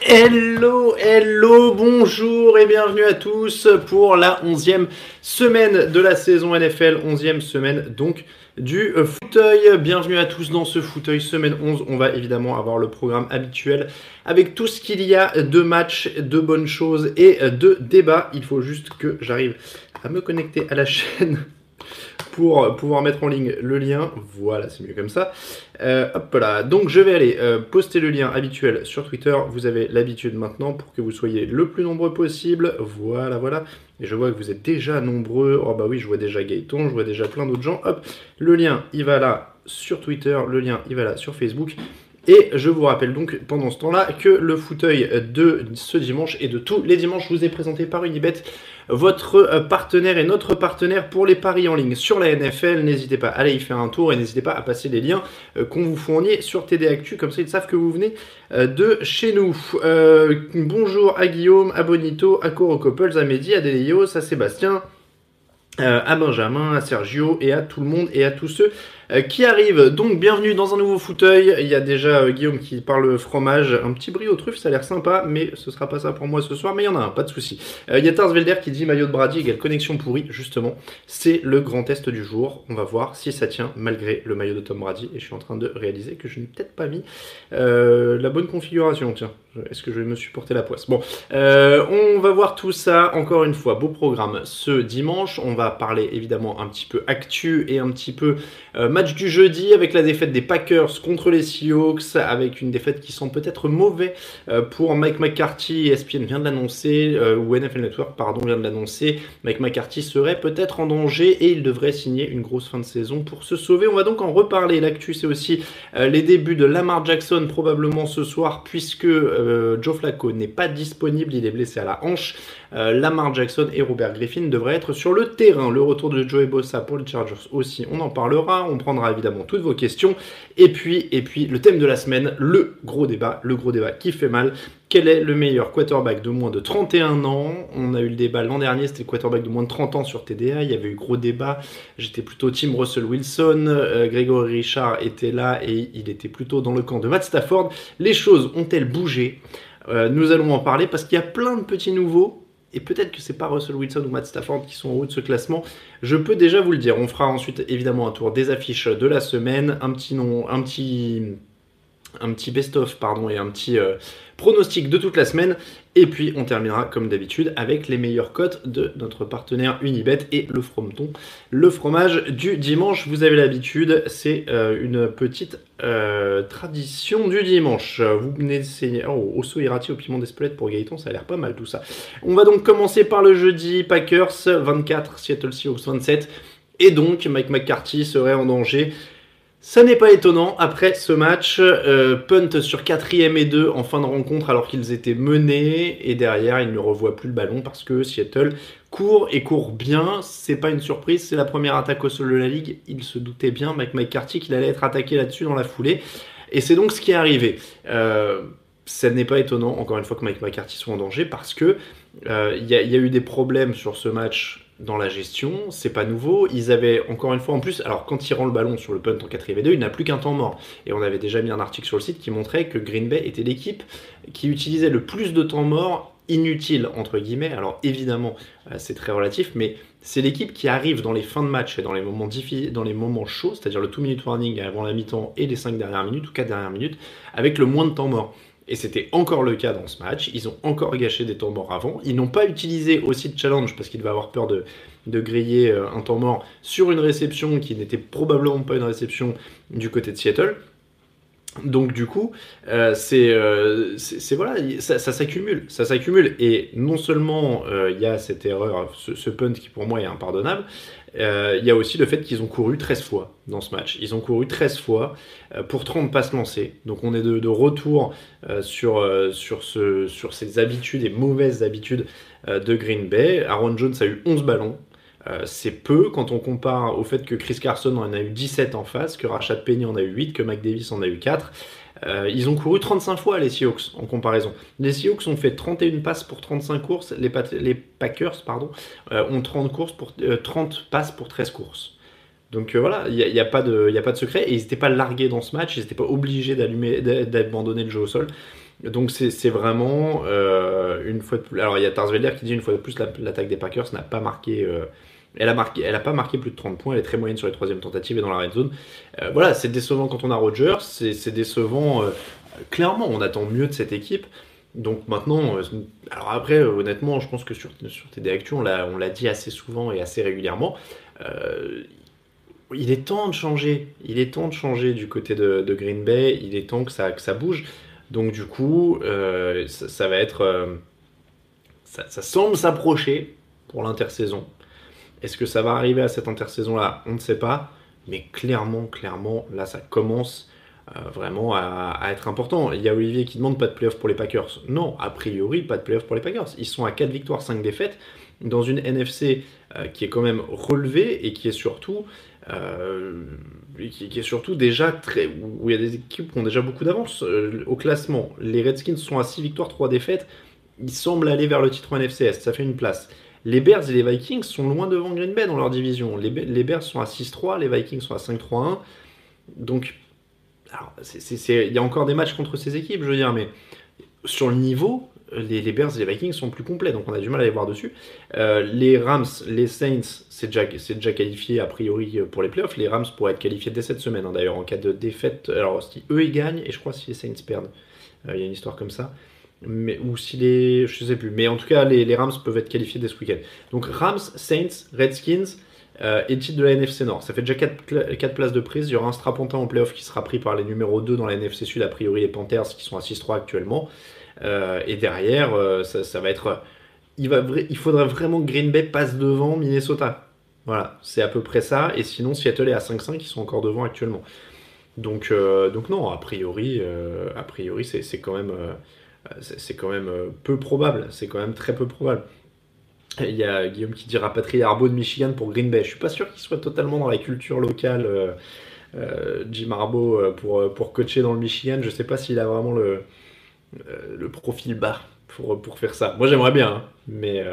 Hello, hello, bonjour et bienvenue à tous pour la onzième semaine de la saison NFL, onzième semaine donc du fauteuil. Bienvenue à tous dans ce fauteuil semaine 11. On va évidemment avoir le programme habituel avec tout ce qu'il y a de matchs, de bonnes choses et de débats. Il faut juste que j'arrive à me connecter à la chaîne pour pouvoir mettre en ligne le lien. Voilà, c'est mieux comme ça. Euh, hop là. Donc je vais aller euh, poster le lien habituel sur Twitter. Vous avez l'habitude maintenant pour que vous soyez le plus nombreux possible. Voilà, voilà. Et je vois que vous êtes déjà nombreux. Oh bah oui, je vois déjà Gaëton, je vois déjà plein d'autres gens. Hop, le lien, il va là sur Twitter. Le lien, il va là sur Facebook. Et je vous rappelle donc pendant ce temps-là que le fauteuil de ce dimanche et de tous les dimanches vous est présenté par Unibet, votre partenaire et notre partenaire pour les paris en ligne sur la NFL. N'hésitez pas à aller y faire un tour et n'hésitez pas à passer les liens qu'on vous fournit sur TD Actu, comme ça ils savent que vous venez de chez nous. Euh, bonjour à Guillaume, à Bonito, à Coro Couples, à Mehdi, à Delios, à Sébastien. Euh, à Benjamin, à Sergio et à tout le monde et à tous ceux euh, qui arrivent. Donc bienvenue dans un nouveau fauteuil. Il y a déjà euh, Guillaume qui parle fromage, un petit brie aux truffes, ça a l'air sympa, mais ce sera pas ça pour moi ce soir, mais il y en a un, pas de souci. Il y a Tarsvelder qui dit maillot de Brady égale connexion pourrie, justement. C'est le grand test du jour. On va voir si ça tient malgré le maillot de Tom Brady. Et je suis en train de réaliser que je n'ai peut-être pas mis la bonne configuration. Tiens, est-ce que je vais me supporter la poisse? Bon, on va voir tout ça encore une fois. Beau programme ce dimanche. On va parler évidemment un petit peu actu et un petit peu euh, match du jeudi avec la défaite des Packers contre les Seahawks, avec une défaite qui semble peut-être mauvais euh, pour Mike McCarthy. ESPN vient de l'annoncer, euh, ou NFL Network, pardon, vient de l'annoncer. Mike McCarthy serait peut-être en danger et il devrait signer une grosse fin de saison pour se sauver. On va donc en reparler. L'actu, c'est aussi les débuts de Lamar Jackson, probablement ce soir, puisque Joe Flacco n'est pas disponible, il est blessé à la hanche. Lamar Jackson et Robert Griffin devraient être sur le terrain. Le retour de Joey Bossa pour les Chargers aussi, on en parlera. Prendra évidemment toutes vos questions. Et puis, et puis le thème de la semaine, le gros débat, le gros débat qui fait mal. Quel est le meilleur quarterback de moins de 31 ans? On a eu le débat l'an dernier, c'était le quarterback de moins de 30 ans sur TDA. Il y avait eu gros débat. J'étais plutôt Tim Russell Wilson. Euh, Grégory Richard était là et il était plutôt dans le camp de Matt Stafford. Les choses ont-elles bougé? Euh, Nous allons en parler parce qu'il y a plein de petits nouveaux et peut-être que c'est pas Russell Wilson ou Matt Stafford qui sont en haut de ce classement. Je peux déjà vous le dire. On fera ensuite évidemment un tour des affiches de la semaine, un petit nom, un petit un petit best-of pardon et un petit euh, pronostic de toute la semaine et puis on terminera comme d'habitude avec les meilleures cotes de notre partenaire Unibet et le frometon, le fromage du dimanche. Vous avez l'habitude, c'est euh, une petite euh, tradition du dimanche. Vous venez d'essayer oh, Osso Irati au piment d'Espelette pour Gaëtan, ça a l'air pas mal tout ça. On va donc commencer par le jeudi Packers 24, Seattle Seahawks 27. Et donc Mike McCarthy serait en danger ça n'est pas étonnant, après ce match, euh, punt sur 4 et 2 en fin de rencontre alors qu'ils étaient menés, et derrière ils ne revoient plus le ballon parce que Seattle court et court bien, c'est pas une surprise, c'est la première attaque au sol de la ligue, il se doutait bien, Mike McCarthy, qu'il allait être attaqué là-dessus dans la foulée, et c'est donc ce qui est arrivé. Euh, ça n'est pas étonnant, encore une fois, que Mike McCarthy soit en danger parce que euh, il y, a eu des problèmes sur ce match dans la gestion, c'est pas nouveau. Ils avaient encore une fois en plus, alors quand il rend le ballon sur le punt en 4 et 2, il n'a plus qu'un temps mort. Et on avait déjà mis un article sur le site qui montrait que Green Bay était l'équipe qui utilisait le plus de temps mort inutile entre guillemets. Alors évidemment, c'est très relatif, mais c'est l'équipe qui arrive dans les fins de match et dans les moments dans les moments chauds, c'est-à-dire le 2 minute warning avant la mi-temps et les 5 dernières minutes ou 4 dernières minutes, avec le moins de temps mort. Et c'était encore le cas dans ce match. Ils ont encore gâché des temps morts avant. Ils n'ont pas utilisé aussi de challenge parce qu'ils devaient avoir peur de, de griller euh, un temps mort sur une réception qui n'était probablement pas une réception du côté de Seattle. Donc du coup, euh, euh, c'est voilà, ça, s'accumule, ça s'accumule. Et non seulement il y a cette erreur, ce, punt qui pour moi est impardonnable, il y a aussi le fait qu'ils ont couru 13 fois dans ce match. Ils ont couru 13 fois pour 30 passes lancées. Donc on est de, retour sur, sur, sur ces habitudes et mauvaises habitudes de Green Bay. Aaron Jones a eu 11 ballons. Euh, c'est peu quand on compare au fait que Chris Carson en a eu 17 en face, que Rashad Penny en a eu 8, que Mac Davis en a eu 4. Euh, ils ont couru 35 fois les Seahawks en comparaison. Les Seahawks ont fait 31 passes pour 35 courses, les, Packers pardon, euh, ont 30, courses pour, 30 passes pour 13 courses. Donc voilà, il n'y a, pas de, a pas de secret et ils n'étaient pas largués dans ce match, ils n'étaient pas obligés d'abandonner le jeu au sol. Donc c'est vraiment une fois de plus. Alors il y a Tarsvelder qui dit une fois de plus l'attaque des Packers n'a pas marqué elle a, marqué, elle a pas marqué plus de 30 points, elle est très moyenne sur les troisièmes tentatives et dans la red zone. Euh, voilà, c'est décevant quand on a Rogers, c'est décevant. Euh, clairement, on attend mieux de cette équipe. Donc maintenant, euh, alors après, honnêtement, je pense que sur, sur TD Actu, on l'a dit assez souvent et assez régulièrement. il est temps de changer. Il est temps de changer du côté de, Green Bay. Il est temps que ça, que ça bouge. Donc du coup, ça, va être. ça, ça semble s'approcher pour l'intersaison. Est-ce que ça va arriver à cette intersaison-là? On ne sait pas. Mais clairement, clairement, là, ça commence euh, vraiment à, être important. Il y a Olivier qui demande pas de playoff pour les Packers. Non, a priori, pas de playoff pour les Packers. Ils sont à 4 victoires, 5 défaites, dans une NFC euh, qui est quand même relevée et qui est surtout, euh, déjà très. où il y a des équipes qui ont déjà beaucoup d'avance au classement. Les Redskins sont à 6 victoires, 3 défaites. Ils semblent aller vers le titre NFC ça fait une place. Les Bears et les Vikings sont loin devant Green Bay dans leur division. Les, Bears sont à 6-3, les Vikings sont à 5-3-1. Donc, il y a encore des matchs contre ces équipes, je veux dire, mais sur le niveau, les, Bears et les Vikings sont plus complets, donc on a du mal à les voir dessus. Euh, les Rams, les Saints, c'est déjà, qualifié a priori pour les playoffs. Les Rams pourraient être qualifiés dès cette semaine, hein, d'ailleurs, en cas de défaite. Alors, si eux ils gagnent, et je crois si les Saints perdent, euh, il y a une histoire comme ça mais, ou si les. Je sais plus. Mais en tout cas, les, Rams peuvent être qualifiés dès ce week-end. Donc Rams, Saints, Redskins euh, et titre de la NFC Nord. Ça fait déjà 4, places de prise. Il y aura un strapontin en playoff qui sera pris par les numéros 2 dans la NFC Sud, a priori les Panthers qui sont à 6-3 actuellement. Euh, et derrière, euh, ça, va être. Il, va, il faudrait vraiment que Green Bay passe devant Minnesota. Voilà, c'est à peu près ça. Et sinon, Seattle est à 5-5, ils sont encore devant actuellement. Donc, donc non, a priori, a priori c'est quand même euh, c'est quand même euh, peu probable. C'est quand même très peu probable. Il y a Guillaume qui dit rapatrier Arbo de Michigan pour Green Bay. Je suis pas sûr qu'il soit totalement dans la culture locale, euh, Jim Arbo, pour, pour coacher dans le Michigan. Je sais pas s'il a vraiment le, le profil bas pour, pour faire ça. Moi j'aimerais bien, hein. mais,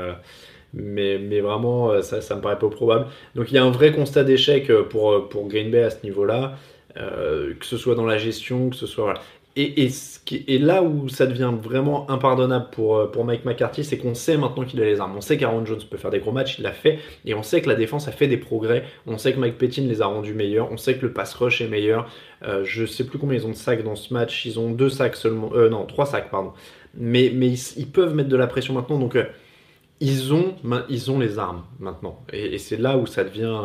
mais, mais vraiment ça, ça me paraît peu probable. Donc il y a un vrai constat d'échec pour, pour Green Bay à ce niveau-là. que ce soit dans la gestion, que ce soit et, là où ça devient vraiment impardonnable pour, euh, pour Mike McCarthy, c'est qu'on sait maintenant qu'il a les armes. On sait qu'Aaron Jones peut faire des gros matchs, il l'a fait, et on sait que la défense a fait des progrès. On sait que Mike Pettin les a rendus meilleurs, on sait que le pass rush est meilleur. Euh, je sais plus combien ils ont de sacs dans ce match, ils ont deux sacs seulement, euh, non, trois sacs, pardon. Mais, mais ils, peuvent mettre de la pression maintenant, donc euh, ils, ont, ils ont les armes maintenant. Et, c'est là où ça devient,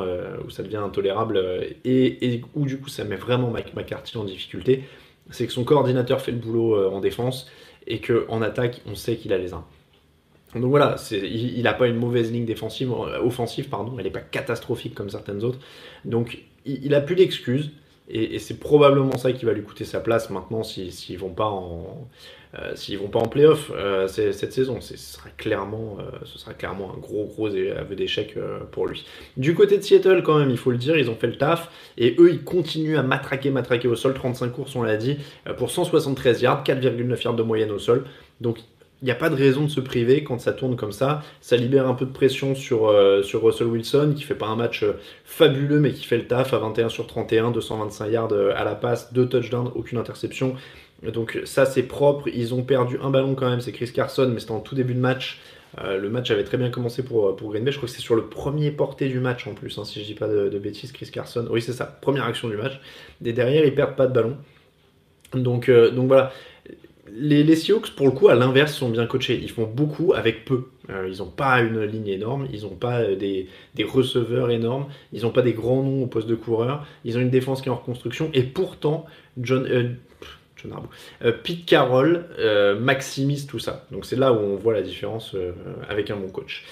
devient intolérable, et, et où du coup ça met vraiment Mike McCarthy en difficulté c'est que son coordinateur fait le boulot euh, en défense et qu'en attaque, on sait qu'il a les uns. Donc voilà, il n'a pas une mauvaise ligne défensive, euh, offensive, pardon, elle n'est pas catastrophique comme certaines autres. Donc il, n'a a plus d'excuses. Et, c'est probablement ça qui va lui coûter sa place maintenant s'ils ne vont pas en, euh, s'ils vont pas en playoff euh, cette saison. Ce sera, clairement, euh, ce sera clairement un gros gros aveu d'échec pour lui. Du côté de Seattle quand même, il faut le dire, ils ont fait le taf et eux ils continuent à matraquer, matraquer au sol. 35 courses on l'a dit, pour 173 yards, 4,9 yards de moyenne au sol. Donc il n'y a pas de raison de se priver quand ça tourne comme ça. Ça libère un peu de pression sur, sur Russell Wilson, qui fait pas un match fabuleux, mais qui fait le taf à 21 sur 31, 225 yards à la passe, 2 touchdowns, aucune interception. Donc ça c'est propre. Ils ont perdu un ballon quand même, c'est Chris Carson, mais c'était en tout début de match. Euh, le match avait très bien commencé pour, pour Green Bay. Je crois que c'est sur le premier porté du match en plus, hein, si je dis pas de, bêtises, Chris Carson. Oui, c'est ça, première action du match. Et derrière, ils perdent pas de ballon. Donc, euh, donc voilà. Les, les pour le coup, à l'inverse, sont bien coachés. Ils font beaucoup avec peu. Euh, ils n'ont pas une ligne énorme, ils n'ont pas des, des, receveurs énormes, ils n'ont pas des grands noms au poste de coureur. Ils ont une défense qui est en reconstruction. Et pourtant, John, euh, Pete Carroll euh, maximise tout ça. Donc c'est là où on voit la différence euh, avec un bon coach.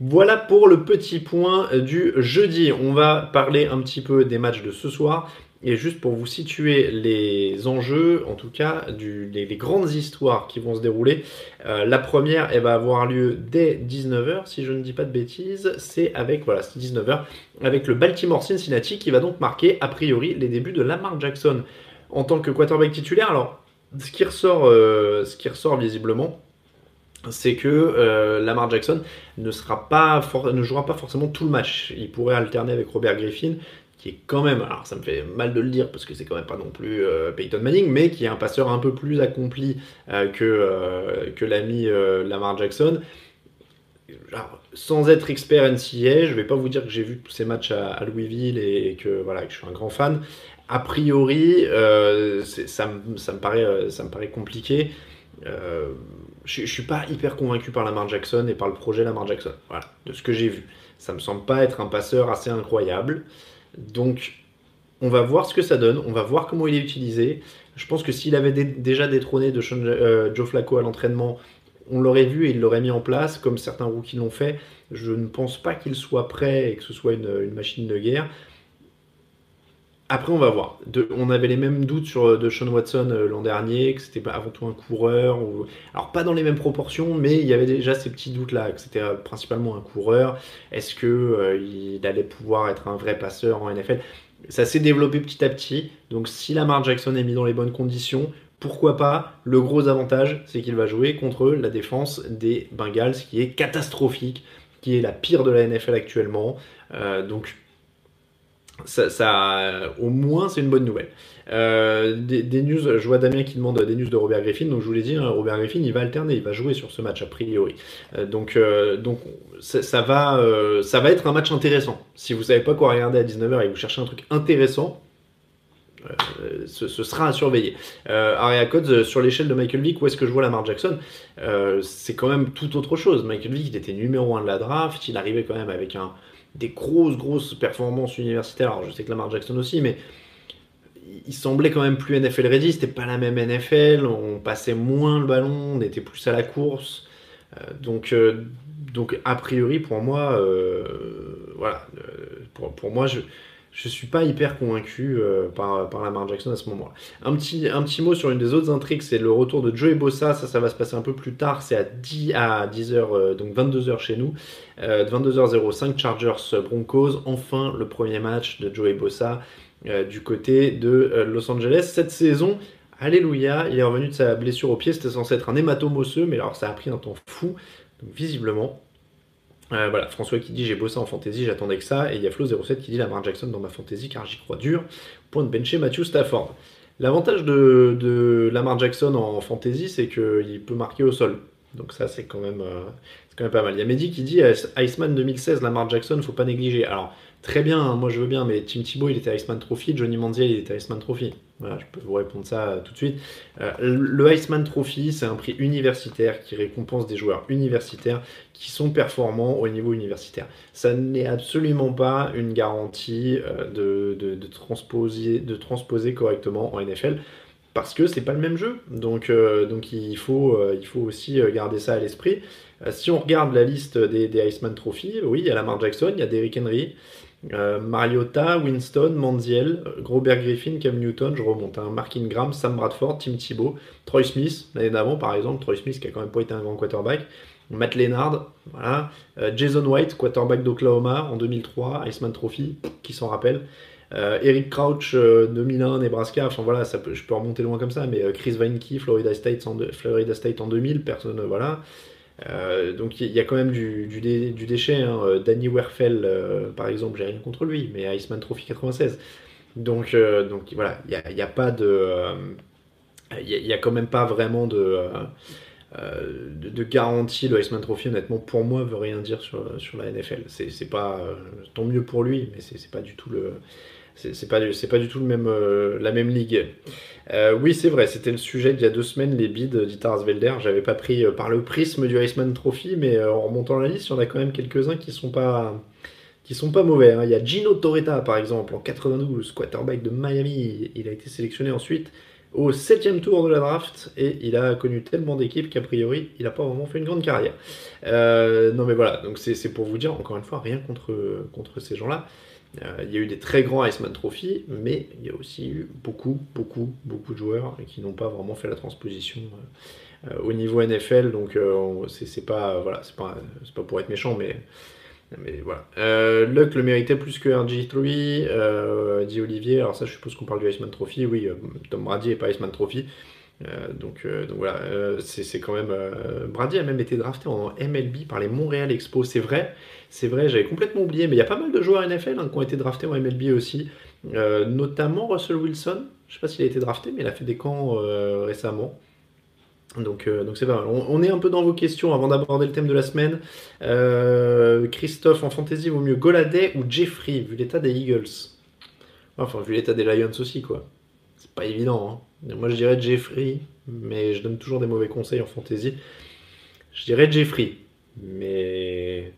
Voilà pour le petit point du jeudi. On va parler un petit peu des matchs de ce soir. Et juste pour vous situer les enjeux, en tout cas, du, les, grandes histoires qui vont se dérouler, la première, elle va avoir lieu dès 19h, si je ne dis pas de bêtises. C'est avec, voilà, 19h, avec le Baltimore Cincinnati qui va donc marquer, a priori, les débuts de Lamar Jackson en tant que quarterback titulaire. Alors, ce qui ressort, euh, visiblement, c'est que euh, Lamar Jackson ne, sera pas ne jouera pas forcément tout le match. Il pourrait alterner avec Robert Griffin, qui est quand même, alors ça me fait mal de le dire parce que c'est quand même pas non plus euh, Peyton Manning, mais qui est un passeur un peu plus accompli que, que l'ami Lamar Jackson. sans être expert NCA, je vais pas vous dire que j'ai vu tous ces matchs à, Louisville et, que voilà que je suis un grand fan, a priori, euh, ça, me, paraît, euh, ça me paraît compliqué. Euh, je, ne suis pas hyper convaincu par Lamar Jackson et par le projet Lamar Jackson. Voilà, de ce que j'ai vu. Ça me semble pas être un passeur assez incroyable. Donc, on va voir ce que ça donne. On va voir comment il est utilisé. Je pense que s'il avait déjà détrôné de Joe Flacco à l'entraînement, on l'aurait vu et il l'aurait mis en place, comme certains rookies l'ont fait. Je ne pense pas qu'il soit prêt et que ce soit une machine de guerre. Après, on va voir. on avait les mêmes doutes sur de Sean Watson euh, l'an dernier, que c'était avant tout un coureur. Alors, pas dans les mêmes proportions, mais il y avait déjà ces petits doutes-là, que c'était euh, principalement un coureur. Est-ce qu'il euh, allait pouvoir être un vrai passeur en NFL Ça s'est développé petit à petit. Donc, si Lamar Jackson est mis dans les bonnes conditions, pourquoi pas? Le gros avantage, c'est qu'il va jouer contre la défense des Bengals, qui est catastrophique, qui est la pire de la NFL actuellement. donc, ça, au moins, c'est une bonne nouvelle. Euh, des, news, je vois Damien qui demande des news de Robert Griffin. Donc, je vous l'ai dit, hein, Robert Griffin, il va alterner, il va jouer sur ce match a priori. Euh, donc, euh, ça, va, être un match intéressant. Si vous savez pas quoi regarder à 19h et vous cherchez un truc intéressant, ce, sera à surveiller. Aria Codes, sur l'échelle de Michael Vick, où est-ce que je vois Lamar Jackson? C'est quand même tout autre chose. Michael Vick, il était numéro 1 de la draft, il arrivait quand même avec un, des grosses, grosses performances universitaires. Alors, je sais que Lamar Jackson aussi, mais il semblait quand même plus NFL ready. C'était pas la même NFL. On passait moins le ballon, on était plus à la course. Euh, donc, euh, donc, a priori, pour moi, euh, voilà, pour, pour, moi, je, je suis pas hyper convaincu euh, par, Lamar Jackson à ce moment-là. Un petit, mot sur une des autres intrigues, c'est le retour de Joey Bossa. Ça, ça va se passer un peu plus tard. C'est à 10 à 10h, euh, donc 22h chez nous. 22h05, euh, Chargers Broncos. Enfin, le premier match de Joey Bossa du côté de Los Angeles. Cette saison, Alléluia, il est revenu de sa blessure au pied. C'était censé être un hématome osseux, mais alors ça a pris un temps fou. Visiblement, euh, voilà, François qui dit j'ai bossé en fantasy, j'attendais que ça. Et il y a Flo07 qui dit Lamar Jackson dans ma fantasy car j'y crois dur. Point de bencher Matthew Stafford. L'avantage de, de, Lamar Jackson en fantasy, c'est qu'il peut marquer au sol. Donc ça, c'est quand, même, euh, quand même pas mal. Il y a Mehdi qui dit Iceman 2016, Lamar Jackson, faut pas négliger. Alors, Très bien, hein, moi je veux bien, mais Tim Thibault il était Iceman Trophy, Johnny Manziel il était Iceman Trophy. Voilà, je peux vous répondre ça euh, tout de suite. Euh, le Iceman Trophy, c'est un prix universitaire qui récompense des joueurs universitaires qui sont performants au niveau universitaire. Ça n'est absolument pas une garantie euh, de, de, transposer, de transposer correctement en NFL parce que c'est pas le même jeu. Donc, donc il, faut, il faut aussi garder ça à l'esprit. si on regarde la liste des, des Iceman Trophy, oui, il y a Lamar Jackson, il y a Derrick Henry, euh, Mariota, Winston, Manziel, Robert Griffin, Cam Newton, je remonte. Hein, Mark Ingram, Sam Bradford, Tim Thibault, Troy Smith, l'année d'avant par exemple, Troy Smith qui a quand même pas été un grand quarterback, Matt Lennard, voilà. Euh, Jason White, quarterback d'Oklahoma en 2003, Iceman Trophy, qui s'en rappelle. Eric Crouch, 2001, Nebraska, enfin voilà, je peux remonter loin comme ça, mais Chris Weinke, Florida State en, Florida State en 2000, personne, voilà. Donc il y, a quand même du, déchet. Hein. Danny Werfel, par exemple, j'ai rien contre lui, mais Iceman Trophy 96. Donc, voilà, il n'y a, pas de. Il n'y a, quand même pas vraiment de. Euh, de, garantie, le Iceman Trophy, honnêtement, pour moi, veut rien dire sur, la NFL. C'est pas euh, tant mieux pour lui, mais c'est pas du tout le. C'est pas, pas du tout le même, euh, la même ligue. Oui, c'est vrai, c'était le sujet d'il y a deux semaines, les bids d'Itarsvelder. J'avais pas pris par le prisme du Iceman Trophy, mais en remontant la liste, il y en a quand même quelques-uns qui sont pas qui sont pas mauvais. Hein. Il y a Gino Torretta, par exemple, en 92, quarterback de Miami. Il a été sélectionné ensuite au septième tour de la draft et il a connu tellement d'équipes qu'a priori il n'a pas vraiment fait une grande carrière. Euh, non mais voilà, donc c'est pour vous dire encore une fois rien contre, contre ces gens-là. Euh, il y a eu des très grands Iceman Trophy, mais il y a aussi eu beaucoup, beaucoup, beaucoup de joueurs qui n'ont pas vraiment fait la transposition euh, au niveau NFL. Donc c'est pas voilà, c'est pas, pas pour être méchant, mais mais voilà. Euh, Luck le méritait plus que RG3, euh, dit Olivier. Alors ça, je suppose qu'on parle du Iceman Trophy. Oui, euh, Tom Brady n'est pas Iceman Trophy. Euh, donc, donc voilà, c'est quand même... Brady a même été drafté en MLB par les Montréal Expos. C'est vrai, c'est vrai, j'avais complètement oublié. Mais il y a pas mal de joueurs NFL hein, qui ont été draftés en MLB aussi. notamment Russell Wilson. Je sais pas s'il a été drafté, mais il a fait des camps récemment. Donc, euh, donc c'est pas mal. On, est un peu dans vos questions avant d'aborder le thème de la semaine. Euh, Christophe, en fantasy, vaut mieux Goladay ou Jeffrey, vu l'état des Eagles? Enfin, vu l'état des Lions aussi, quoi. C'est pas évident. Hein. Moi, je dirais Jeffrey, mais je donne toujours des mauvais conseils en fantasy. Je dirais Jeffrey, mais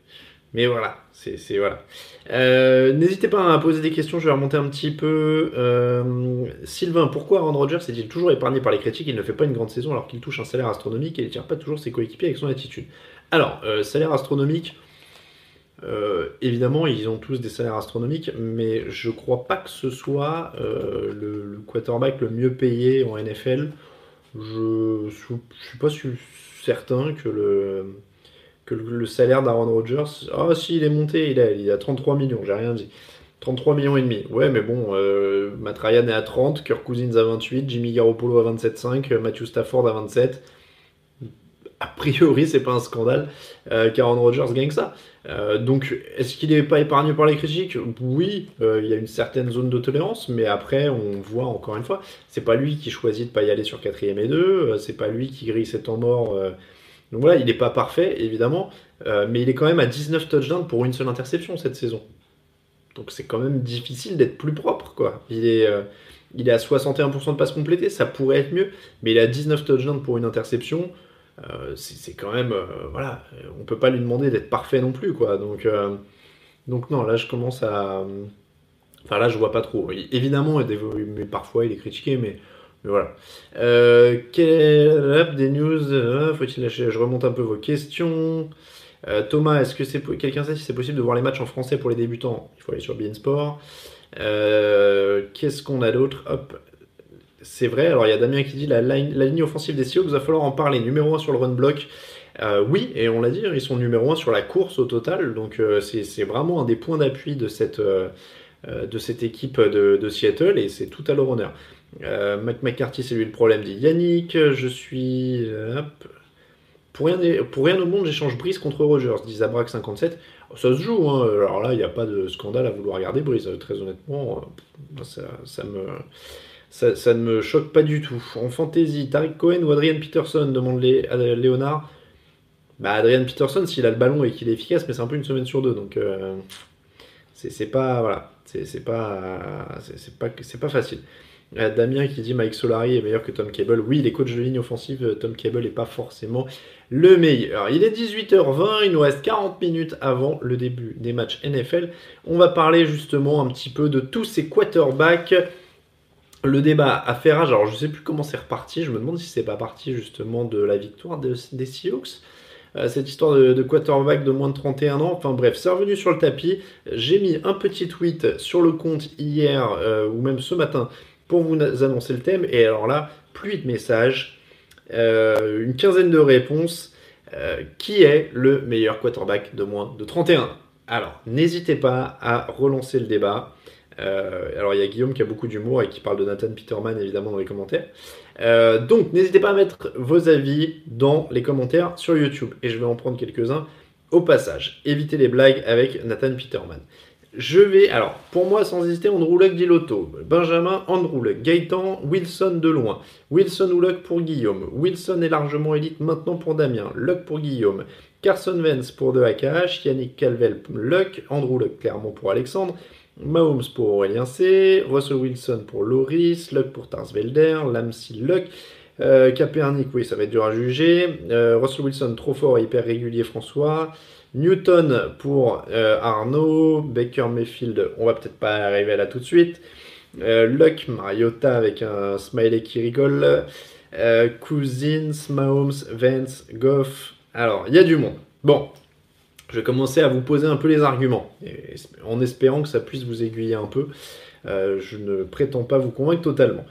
mais voilà, c'est voilà. Euh, n'hésitez pas à poser des questions, je vais remonter un petit peu. Euh, Sylvain, pourquoi Aaron Rodgers est-il toujours épargné par les critiques? Il ne fait pas une grande saison alors qu'il touche un salaire astronomique et ne tire pas toujours ses coéquipiers avec son attitude. Alors, euh, salaire astronomique, évidemment, ils ont tous des salaires astronomiques, mais je crois pas que ce soit le, le, quarterback le mieux payé en NFL. Je suis pas certain que le que le, salaire d'Aaron Rodgers. Ah, si, il est monté, il a, il a 33 millions, j'ai rien dit. 33 millions et demi. Ouais, mais bon, euh, Matt Ryan est à 30, Kirk Cousins à 28, Jimmy Garoppolo à 27,5, Matthew Stafford à 27. A priori, c'est pas un scandale euh, qu'Aaron Rodgers gagne ça. Euh, donc, est-ce qu'il n'est pas épargné par les critiques? Oui, euh, il y a une certaine zone de tolérance, mais après, on voit encore une fois, c'est pas lui qui choisit de pas y aller sur 4 et 2, c'est pas lui qui grille ses temps morts donc voilà, il n'est pas parfait, évidemment, euh, mais il est quand même à 19 touchdowns pour une seule interception cette saison. Donc c'est quand même difficile d'être plus propre, quoi. Il est, euh, il est à 61% de passes complétées, ça pourrait être mieux, mais il à 19 touchdowns pour une interception. Euh, c'est quand même, voilà, on peut pas lui demander d'être parfait non plus, quoi. Donc, donc non, là je commence à, enfin là je vois pas trop. Évidemment, parfois il est critiqué, mais voilà. Euh, quel des news euh, Faut-il lâcher? Je remonte un peu vos questions. Euh, Thomas, est-ce que c'est quelqu'un sait si c'est possible de voir les matchs en français pour les débutants? Il faut aller sur Beansport. Qu'est-ce qu'on a d'autre? Hop. C'est vrai, alors il y a Damien qui dit la, ligne offensive des Seahawks, il va falloir en parler. Numéro 1 sur le run block. oui, et on l'a dit, ils sont numéro 1 sur la course au total, donc c'est vraiment un des points d'appui de cette, cette équipe de, Seattle, et c'est tout à leur honneur. Euh, McCarthy, c'est lui le problème, dit Yannick. Je suis. Pour, rien, au monde, j'échange Brice contre Rogers, dit Zabrak57. Ça se joue, hein. alors là, il n'y a pas de scandale à vouloir regarder Brice, très honnêtement. Euh, ça, me. Ça, ne me choque pas du tout. En fantasy, Tariq Cohen ou Adrian Peterson demande Léonard. Bah, Adrian Peterson, s'il a le ballon et qu'il est efficace, mais c'est un peu une semaine sur deux, donc c'est pas facile. Euh, Damien qui dit Mike Solari est meilleur que Tom Cable. Oui, les coachs de ligne offensive, euh, Tom Cable n'est pas forcément le meilleur. Il est 18h20, il nous reste 40 minutes avant le début des matchs NFL. On va parler justement un petit peu de tous ces quarterbacks. Le débat à faire âge, alors je ne sais plus comment c'est reparti, je me demande si c'est pas parti justement de la victoire des Seahawks euh, cette histoire de, quarterback de moins de 31 ans. Enfin bref, c'est revenu sur le tapis. J'ai mis un petit tweet sur le compte hier ou même ce matin pour vous annoncer le thème. Et alors là, pluie de messages, euh, une quinzaine de réponses. Euh, qui est le meilleur quarterback de moins de 31 Alors, n'hésitez pas à relancer le débat. Alors il y a Guillaume qui a beaucoup d'humour et qui parle de Nathan Peterman évidemment dans les commentaires. donc n'hésitez pas à mettre vos avis dans les commentaires sur YouTube. Et je vais en prendre quelques-uns au passage. Évitez les blagues avec Nathan Peterman. Je vais, alors, pour moi, sans hésiter, Andrew Luck Dilotto, Benjamin Andrew Luck, Gaëtan Wilson de loin, Wilson ou Luck pour Guillaume, Wilson est largement élite maintenant pour Damien, Luck pour Guillaume, Carson Vance pour De HH, Yannick Calvel Luck, Andrew Luck clairement pour Alexandre, Mahomes pour Aurélien C, Russell Wilson pour Loris, Luck pour Tarsvelder, Lamsi Luck, euh, oui, ça va être dur à juger, euh, Russell Wilson trop fort et hyper régulier François, Newton pour euh, Arnaud, Baker Mayfield, on va peut-être pas arriver là tout de suite. Euh, Luck, Mariota avec un smiley qui rigole. Cousins, Mahomes, Vance, Goff. Alors, il y a du monde. Bon, je commencer à vous poser un peu les arguments, en espérant que ça puisse vous aiguiller un peu. je ne prétends pas vous convaincre totalement.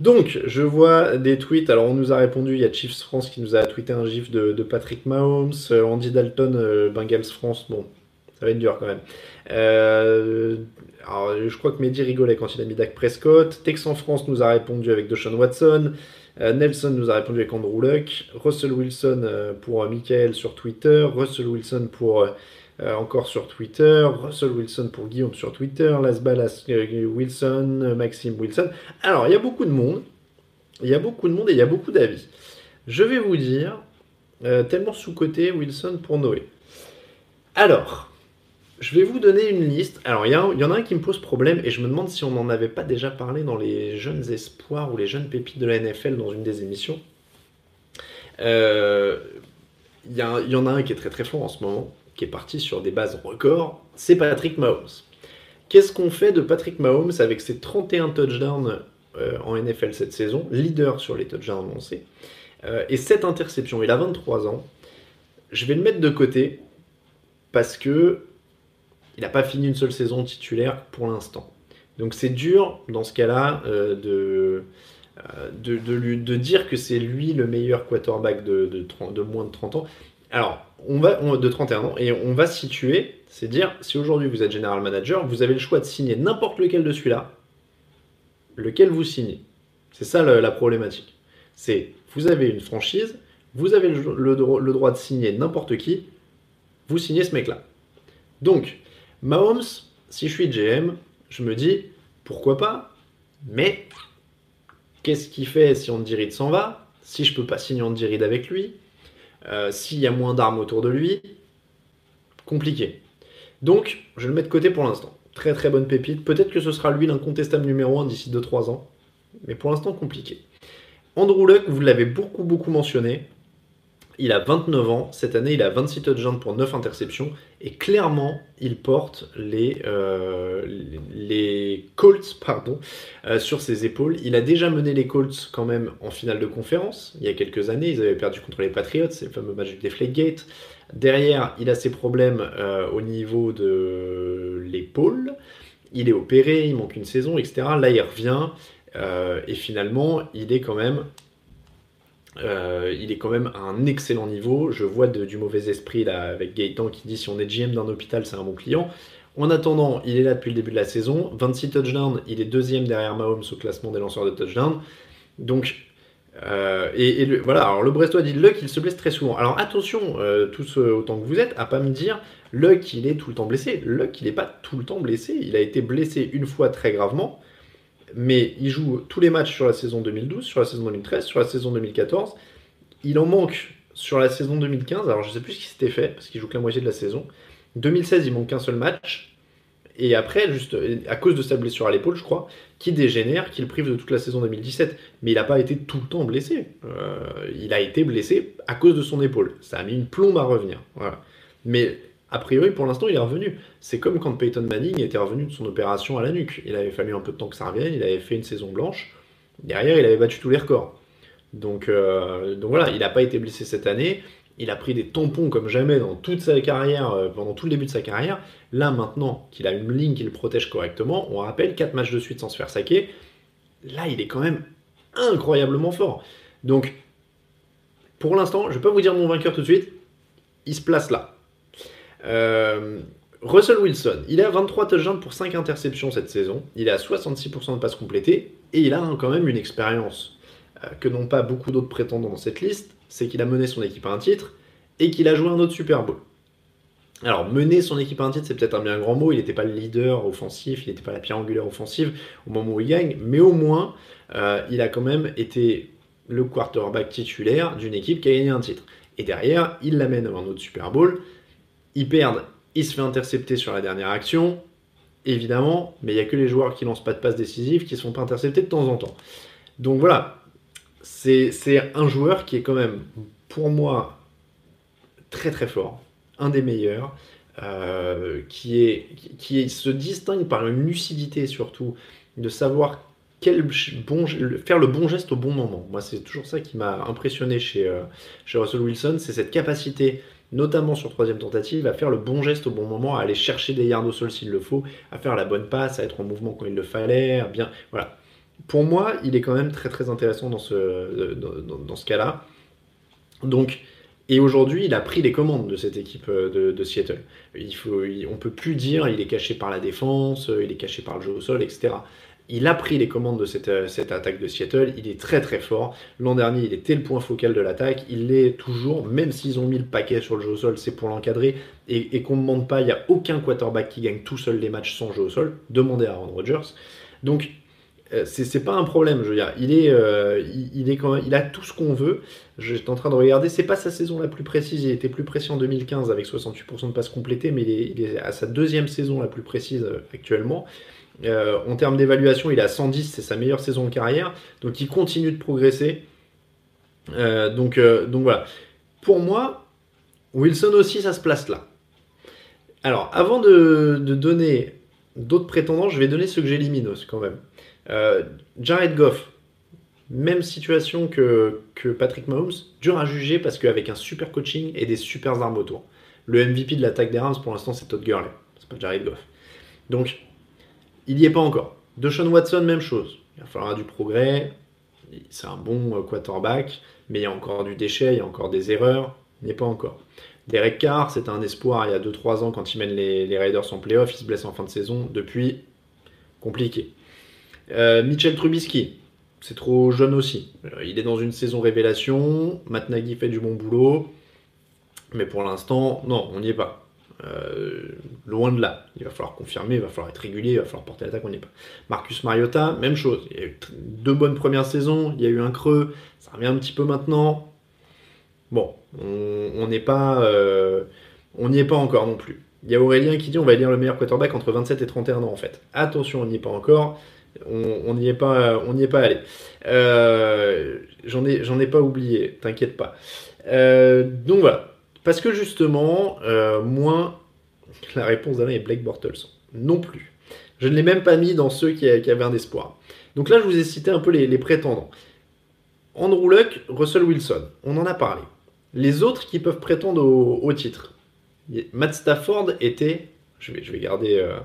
Donc, je vois des tweets. Alors, on nous a répondu. Il y a Chiefs France qui nous a tweeté un gif de, Patrick Mahomes. Euh, Andy Dalton, euh, Bengals France. Bon, ça va être dur quand même. Euh, alors, je crois que Mehdi rigolait quand il a mis Dak Prescott. Texan France nous a répondu avec Deshaun Watson. Nelson nous a répondu avec Andrew Luck. Russell Wilson pour Michael sur Twitter. Russell Wilson pour euh, encore sur Twitter, Russell Wilson pour Guillaume sur Twitter, Las Balas euh, Wilson, Maxime Wilson. Alors, il y a beaucoup de monde, il y a beaucoup de monde et il y a beaucoup d'avis. Je vais vous dire, euh, tellement sous-côté Wilson pour Noé. Alors, je vais vous donner une liste. Alors, il y, y, en a un qui me pose problème et je me demande si on n'en avait pas déjà parlé dans les jeunes espoirs ou les jeunes pépites de la NFL dans une des émissions. Il y, y, en a un qui est très très fort en ce moment qui est parti sur des bases records, c'est Patrick Mahomes. Qu'est-ce qu'on fait de Patrick Mahomes avec ses 31 touchdowns euh, en NFL cette saison, leader sur les touchdowns annoncés, euh, et 7 interceptions Il a 23 ans. Je vais le mettre de côté parce que il n'a pas fini une seule saison titulaire pour l'instant. Donc c'est dur dans ce cas-là euh, de, de, de, dire que c'est lui le meilleur quarterback de, de, moins de 30 ans. Alors, on va de 31 ans et on va situer, c'est dire si aujourd'hui vous êtes général manager, vous avez le choix de signer n'importe lequel de celui-là, lequel vous signez. C'est ça la, problématique. C'est vous avez une franchise, vous avez le, droit de signer n'importe qui, vous signez ce mec-là. Donc, Mahomes, si je suis GM, je me dis pourquoi pas, mais qu'est-ce qu'il fait si Andy s'en va? Si je peux pas signer Andy avec lui? Euh, s'il y a moins d'armes autour de lui, compliqué. Donc, je le mets de côté pour l'instant. Très très bonne pépite. Peut-être que ce sera lui l'incontestable numéro 1 d'ici 2-3 ans. Mais pour l'instant, compliqué. Andrew Luck, vous l'avez beaucoup beaucoup mentionné. Il a 29 ans. Cette année, il a 26 touchdowns pour 9 interceptions. Et clairement, il porte les, euh, Colts euh, sur ses épaules. Il a déjà mené les Colts quand même en finale de conférence. Il y a quelques années, ils avaient perdu contre les Patriots. C'est le fameux match du Deflategate. Derrière, il a ses problèmes euh, au niveau de l'épaule. Il est opéré, il manque une saison, etc. Là, il revient. et finalement, il est quand même euh, il est quand même à un excellent niveau. Je vois du mauvais esprit là avec Gaëtan qui dit si on est GM d'un hôpital, c'est un bon client. En attendant, il est là depuis le début de la saison. 26 touchdowns, il est deuxième derrière Mahomes au classement des lanceurs de touchdowns. Donc, euh, et, voilà, alors le Brestois dit Luck, il se blesse très souvent. Alors attention, euh, tous autant que vous êtes, à pas me dire Luck, il est tout le temps blessé. Luck, il n'est pas tout le temps blessé. Il a été blessé une fois très gravement mais il joue tous les matchs sur la saison 2012, sur la saison 2013, sur la saison 2014. Il en manque sur la saison 2015, alors je sais plus ce qui s'était fait, parce qu'il joue que la moitié de la saison. 2016, il manque qu'un seul match. Et après, juste à cause de sa blessure à l'épaule, je crois, qui dégénère, qui le prive de toute la saison 2017. Mais il n'a pas été tout le temps blessé. Euh, il a été blessé à cause de son épaule. Ça a mis une plombe à revenir. Mais a priori, pour l'instant, il est revenu. C'est comme quand Peyton Manning était revenu de son opération à la nuque. Il avait fallu un peu de temps que ça revienne, il avait fait une saison blanche. Derrière, il avait battu tous les records. Donc, euh, voilà, il n'a pas été blessé cette année. Il a pris des tampons comme jamais dans toute sa carrière, euh, pendant tout le début de sa carrière. Là, maintenant qu'il a une ligne qui le protège correctement, on rappelle 4 matchs de suite sans se faire saquer. Là, il est quand même incroyablement fort. Donc, pour l'instant, je ne vais pas vous dire mon vainqueur tout de suite. Il se place là. Euh, Russell Wilson, il a 23 touchdowns pour 5 interceptions cette saison. Il a 66% de passes complétées et il a quand même une expérience euh, que n'ont pas beaucoup d'autres prétendants dans cette liste. C'est qu'il a mené son équipe à un titre et qu'il a joué un autre Super Bowl. Alors, mener son équipe à un titre, c'est peut-être un bien grand mot. Il n'était pas le leader offensif, il n'était pas la pierre angulaire offensive au moment où il gagne, mais au moins, euh, il a quand même été le quarterback titulaire d'une équipe qui a gagné un titre. Et derrière, il l'amène à un autre Super Bowl. Ils perdent, il se fait intercepter sur la dernière action, évidemment, mais il n'y a que les joueurs qui lancent pas de passes décisives qui ne sont pas interceptés de temps en temps. Donc voilà, c'est un joueur qui est quand même, pour moi, très très fort, un des meilleurs, euh, qui, est, qui se distingue par une lucidité surtout, de savoir quel bon, faire le bon geste au bon moment. Moi, c'est toujours ça qui m'a impressionné chez, euh, chez Russell Wilson, c'est cette capacité, notamment sur troisième tentative, à faire le bon geste au bon moment, à aller chercher des yards au sol s'il le faut, à faire la bonne passe, à être en mouvement quand il le fallait, bien, voilà. Pour moi, il est quand même très très intéressant dans ce, dans, ce cas-là. Donc, et aujourd'hui, il a pris les commandes de cette équipe euh, de, Seattle. Il faut, on peut plus dire il est caché par la défense, il est caché par le jeu au sol, etc il a pris les commandes de euh, cette, attaque de Seattle, il est très très fort. L'an dernier, il était le point focal de l'attaque, il l'est toujours, même s'ils ont mis le paquet sur le jeu au sol, c'est pour l'encadrer, et, qu'on ne demande pas, il n'y a aucun quarterback qui gagne tout seul les matchs sans jeu au sol, demandez à Aaron Rodgers. Donc, euh, c'est pas un problème, je veux dire, il, est, euh, il, est quand même, il a tout ce qu'on veut. J'étais en train de regarder, c'est pas sa saison la plus précise, il était plus précis en 2015 avec 68% de passes complétées, mais il est, à sa deuxième saison la plus précise actuellement. Euh, en termes d'évaluation, il à 110, c'est sa meilleure saison de carrière. Donc il continue de progresser. Euh, donc, euh, donc voilà. Pour moi, Wilson aussi, ça se place là. Alors, avant de, donner d'autres prétendants, je vais donner ceux que j'élimine quand même. Jared Goff, même situation que, que, Patrick Mahomes, dur à juger parce qu'avec un super coaching et des super armes autour. Le MVP de l'attaque des Rams pour l'instant c'est Todd Gurley, c'est pas Jared Goff. Donc il n'y est pas encore. Deshaun Watson, même chose. Il va falloir du progrès. C'est un bon euh, quarterback, mais il y a encore du déchet, il y a encore des erreurs. Il n'y est pas encore. Derek Carr, c'était un espoir il y a 2-3 ans quand il mène les, Raiders en playoff. Il se blesse en fin de saison. Depuis, compliqué. Euh, Mitchell Trubisky, c'est trop jeune aussi. Euh, il est dans une saison révélation. Matt Nagy fait du bon boulot. Mais pour l'instant, non, on n'y est pas. Euh, loin de là. Il va falloir confirmer, il va falloir être régulier, il va falloir porter l'attaque, on n'est pas. Marcus Mariota, même chose. Il y a eu deux bonnes premières saisons, il y a eu un creux, ça revient un petit peu maintenant. Bon, on n'est pas, euh, n'y est pas encore non plus. Il y a Aurélien qui dit on va élire le meilleur quarterback entre 27 et 31 ans en fait. Attention, on n'y est pas encore. On n'y est pas, on n'y est pas allé. Euh, j'en ai, j'en ai pas oublié. T'inquiète pas. donc voilà. Parce que justement, euh, moi, la réponse d'Alain est Blake Bortles. Non plus. Je ne l'ai même pas mis dans ceux qui, avaient un espoir. Donc là, je vous ai cité un peu les, prétendants. Andrew Luck, Russell Wilson, on en a parlé. Les autres qui peuvent prétendre au, titre. Matt Stafford était. Je vais, je vais garder. Euh,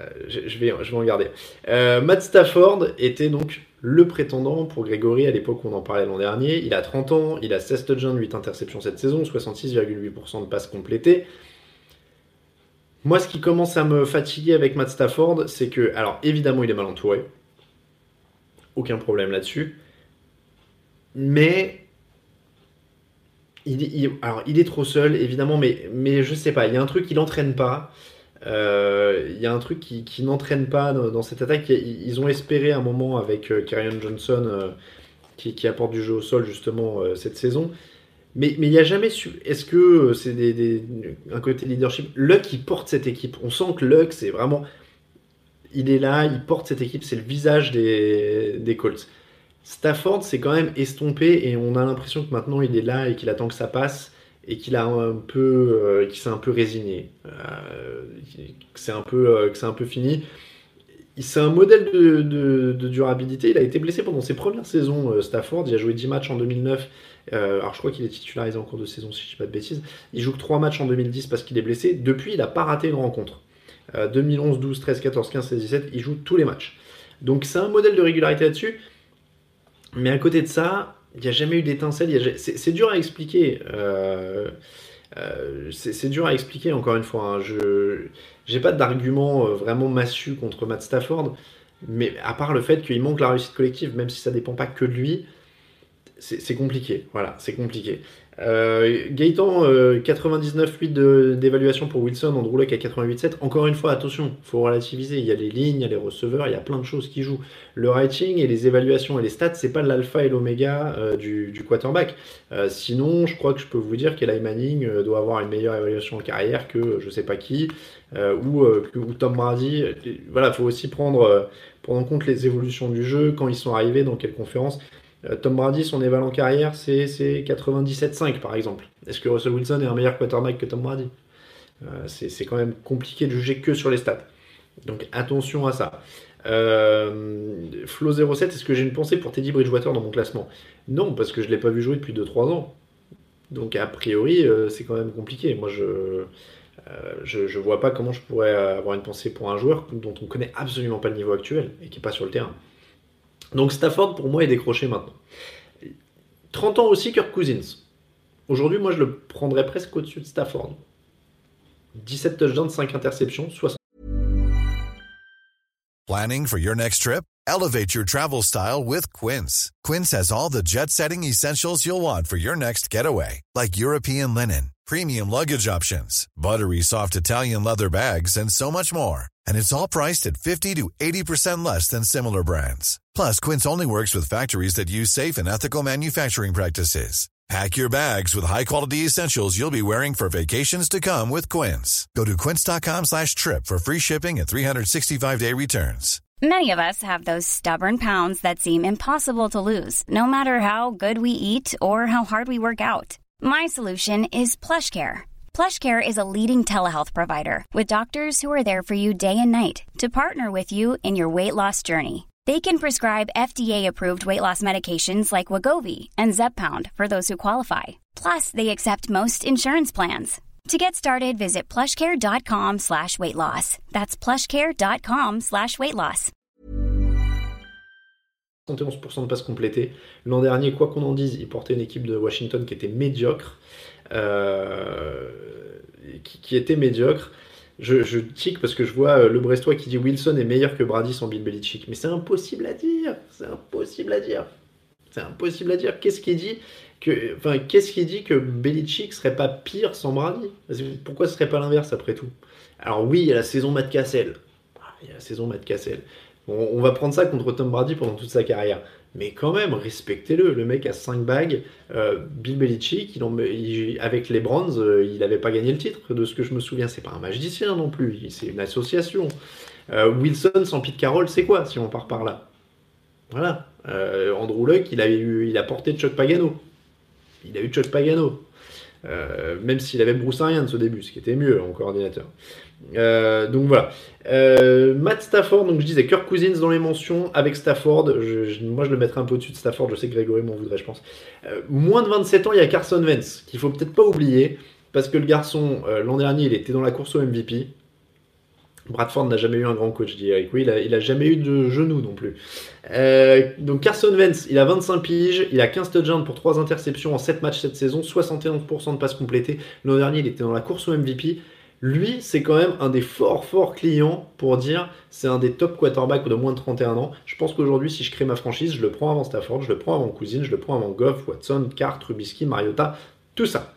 euh, je, vais, je vais en garder. Matt Stafford était donc le prétendant pour Grégory à l'époque où on en parlait l'an dernier. Il a 30 ans, il a 16 touchdowns, 8 interceptions cette saison, 66,8% de passes complétées. Moi, ce qui commence à me fatiguer avec Matt Stafford, c'est que, alors évidemment, il est mal entouré. Aucun problème là-dessus. Mais. Il, alors, il est trop seul, évidemment, mais, mais je sais pas, il y a un truc qui l'entraîne pas. Euh, il y a un truc qui, n'entraîne pas dans, cette attaque. Ils ont espéré un moment avec euh, Johnson euh, qui, apporte du jeu au sol justement euh, cette saison. Mais, il n'y a jamais su. Est-ce que c'est un côté leadership? Luck, il porte cette équipe. On sent que Luck, c'est vraiment. Il est là, il porte cette équipe, c'est le visage des, des Colts. Stafford, c'est quand même estompé et on a l'impression que maintenant il est là et qu'il attend que ça passe et qu'il a un peu, euh, qu'il s'est un peu résigné, euh, que c'est un peu, euh, c'est un peu fini. C'est un modèle de, durabilité. Il a été blessé pendant ses premières saisons, Stafford. Il a joué 10 matchs en 2009. alors je crois qu'il est titularisé en cours de saison, si je ne dis pas de bêtises. Il joue que 3 matchs en 2010 parce qu'il est blessé. Depuis, il n'a pas raté une rencontre. 2011, 12, 13, 14, 15, 16, 17, il joue tous les matchs. Donc c'est un modèle de régularité là-dessus. Mais à côté de ça, il n'y a jamais eu d'étincelle. C'est dur à expliquer. Euh, c'est dur à expliquer encore une fois. Hein. Je n'ai pas d'argument vraiment massu contre Matt Stafford, mais à part le fait qu'il manque la réussite collective, même si ça dépend pas que de lui, c'est compliqué. Voilà, c'est compliqué. Euh, Gaëtan, 99,8 euh, d'évaluation pour Wilson, Andrew Luck à 88,7. Encore une fois, attention, il faut relativiser. Il y a les lignes, il y a les receveurs, il y a plein de choses qui jouent. Le rating et les évaluations et les stats, c'est pas l'alpha et l'oméga euh, du, quarterback. sinon, je crois que je peux vous dire qu'Eli Manning doit avoir une meilleure évaluation en carrière que je sais pas qui, ou, ou, Tom Brady. Voilà, il faut aussi prendre, prendre en compte les évolutions du jeu, quand ils sont arrivés, dans quelle conférence. Euh, Tom Brady, son éval en carrière, c'est 97,5 par exemple. Est-ce que Russell Wilson est un meilleur quarterback que Tom Brady? Euh, C'est quand même compliqué de juger que sur les stats. Donc attention à ça. Euh, Flo07, est-ce que j'ai une pensée pour Teddy Bridgewater dans mon classement? Non, parce que je ne l'ai pas vu jouer depuis 2-3 ans. Donc a priori, c'est quand même compliqué. Moi, je je vois pas comment je pourrais avoir une pensée pour un joueur dont on connaît absolument pas le niveau actuel et qui n'est pas sur le terrain. Donc Stafford, pour moi, est décroché maintenant. 30 ans aussi, Kirk Cousins. Aujourd'hui, moi, je le prendrais presque au-dessus de Stafford. 17 touchdowns, 5 interceptions, 60. Planning for your next trip? Elevate your travel style with Quince. Quince has all the jet-setting essentials you'll want for your next getaway, like European linen, premium luggage options, buttery soft Italian leather bags, and so much more. And it's all priced at 50 to 80% less than similar brands. Plus, Quince only works with factories that use safe and ethical manufacturing practices. Pack your bags with high-quality essentials you'll be wearing for vacations to come with Quince. Go to quince.com slash trip for free shipping and 365-day returns. Many of us have those stubborn pounds that seem impossible to lose, no matter how good we eat or how hard we work out. My solution is PlushCare. PlushCare is a leading telehealth provider with doctors who are there for you day and night to partner with you in your weight loss journey. They can prescribe FDA-approved weight loss medications like Wagovi and Zepbound for those who qualify. Plus, they accept most insurance plans. To get started, visit plushcare.com slash weight loss. That's plushcare.com slash weight loss. 71% de passes complétées. L'an dernier, quoi qu'on en dise, il portait une équipe de Washington qui était médiocre. Euh, qui, était médiocre je, je tic parce que je vois euh, le Brestois qui dit Wilson est meilleur que Brady sans Bill Belichick. Mais c'est impossible à dire. C'est impossible à dire. C'est impossible à dire. Qu'est-ce qui dit que, enfin, qu'est-ce qui dit que Belichick serait pas pire sans Brady? Pourquoi ce serait pas l'inverse après tout? Alors oui, il y a la saison Matt Cassel. Ah, il y a la saison Matt Cassel. on va prendre ça contre Tom Brady pendant toute sa carrière. Mais quand même, respectez-le. Le mec a 5 bagues. Euh, Bill Belichick, avec les Browns, euh, il n'avait pas gagné le titre, de ce que je me souviens. C'est pas un magicien non plus, c'est une association. Euh, Wilson sans Pete Carroll, c'est quoi si on part par là? Voilà. Andrew Luck, il a, eu, il a porté Chuck Pagano. Il a eu Chuck Pagano. même s'il avait Bruce Arians au début, ce qui était mieux en coordinateur. Euh, donc voilà. Euh, Matt Stafford, donc je disais Kirk Cousins dans les mentions avec Stafford. moi je le mettrais un peu au-dessus de Stafford. Je sais que Grégory m'en voudrait, je pense. Euh, moins de 27 ans, il y a Carson Wentz qu'il faut peut-être pas oublier parce que le garçon l'an dernier il était dans la course au MVP. Bradford n'a jamais eu un grand coach, dit Eric. Oui, il a, jamais eu de genou non plus. donc Carson Wentz, il a 25 piges, il a 15 touchdowns pour 3 interceptions en 7 matchs cette saison, 71% de passes complétées. L'an dernier, il était dans la course au MVP. Lui, c'est quand même un des forts, forts clients pour dire c'est un des top quarterbacks de moins de 31 ans. Je pense qu'aujourd'hui, si je crée ma franchise, je le prends avant Stafford, je le prends avant Cousine, je le prends avant Goff, Watson, Cart, Trubisky, Mariota, tout ça.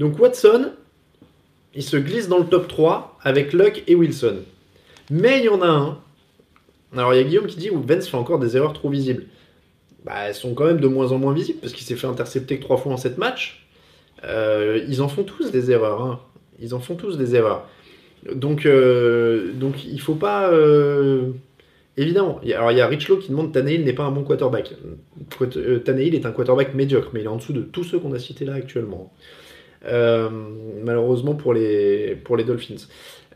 Donc Watson, il se glisse dans le top 3 avec Luck et Wilson. Mais il y en a un. Alors il y a Guillaume qui dit où Vance fait encore des erreurs trop visibles. Bah, elles sont quand même de moins en moins visibles parce qu'il s'est fait intercepter que 3 fois en 7 matchs. Euh, ils en font tous des erreurs. Hein. Ils en font tous des erreurs. Donc, euh, donc il faut pas. Euh, évidemment. Alors, il y a Richlow qui demande Tannehill n'est pas un bon quarterback. Euh, Tannehill est un quarterback médiocre, mais il est en dessous de tous ceux qu'on a cités là actuellement. malheureusement pour les, pour les Dolphins.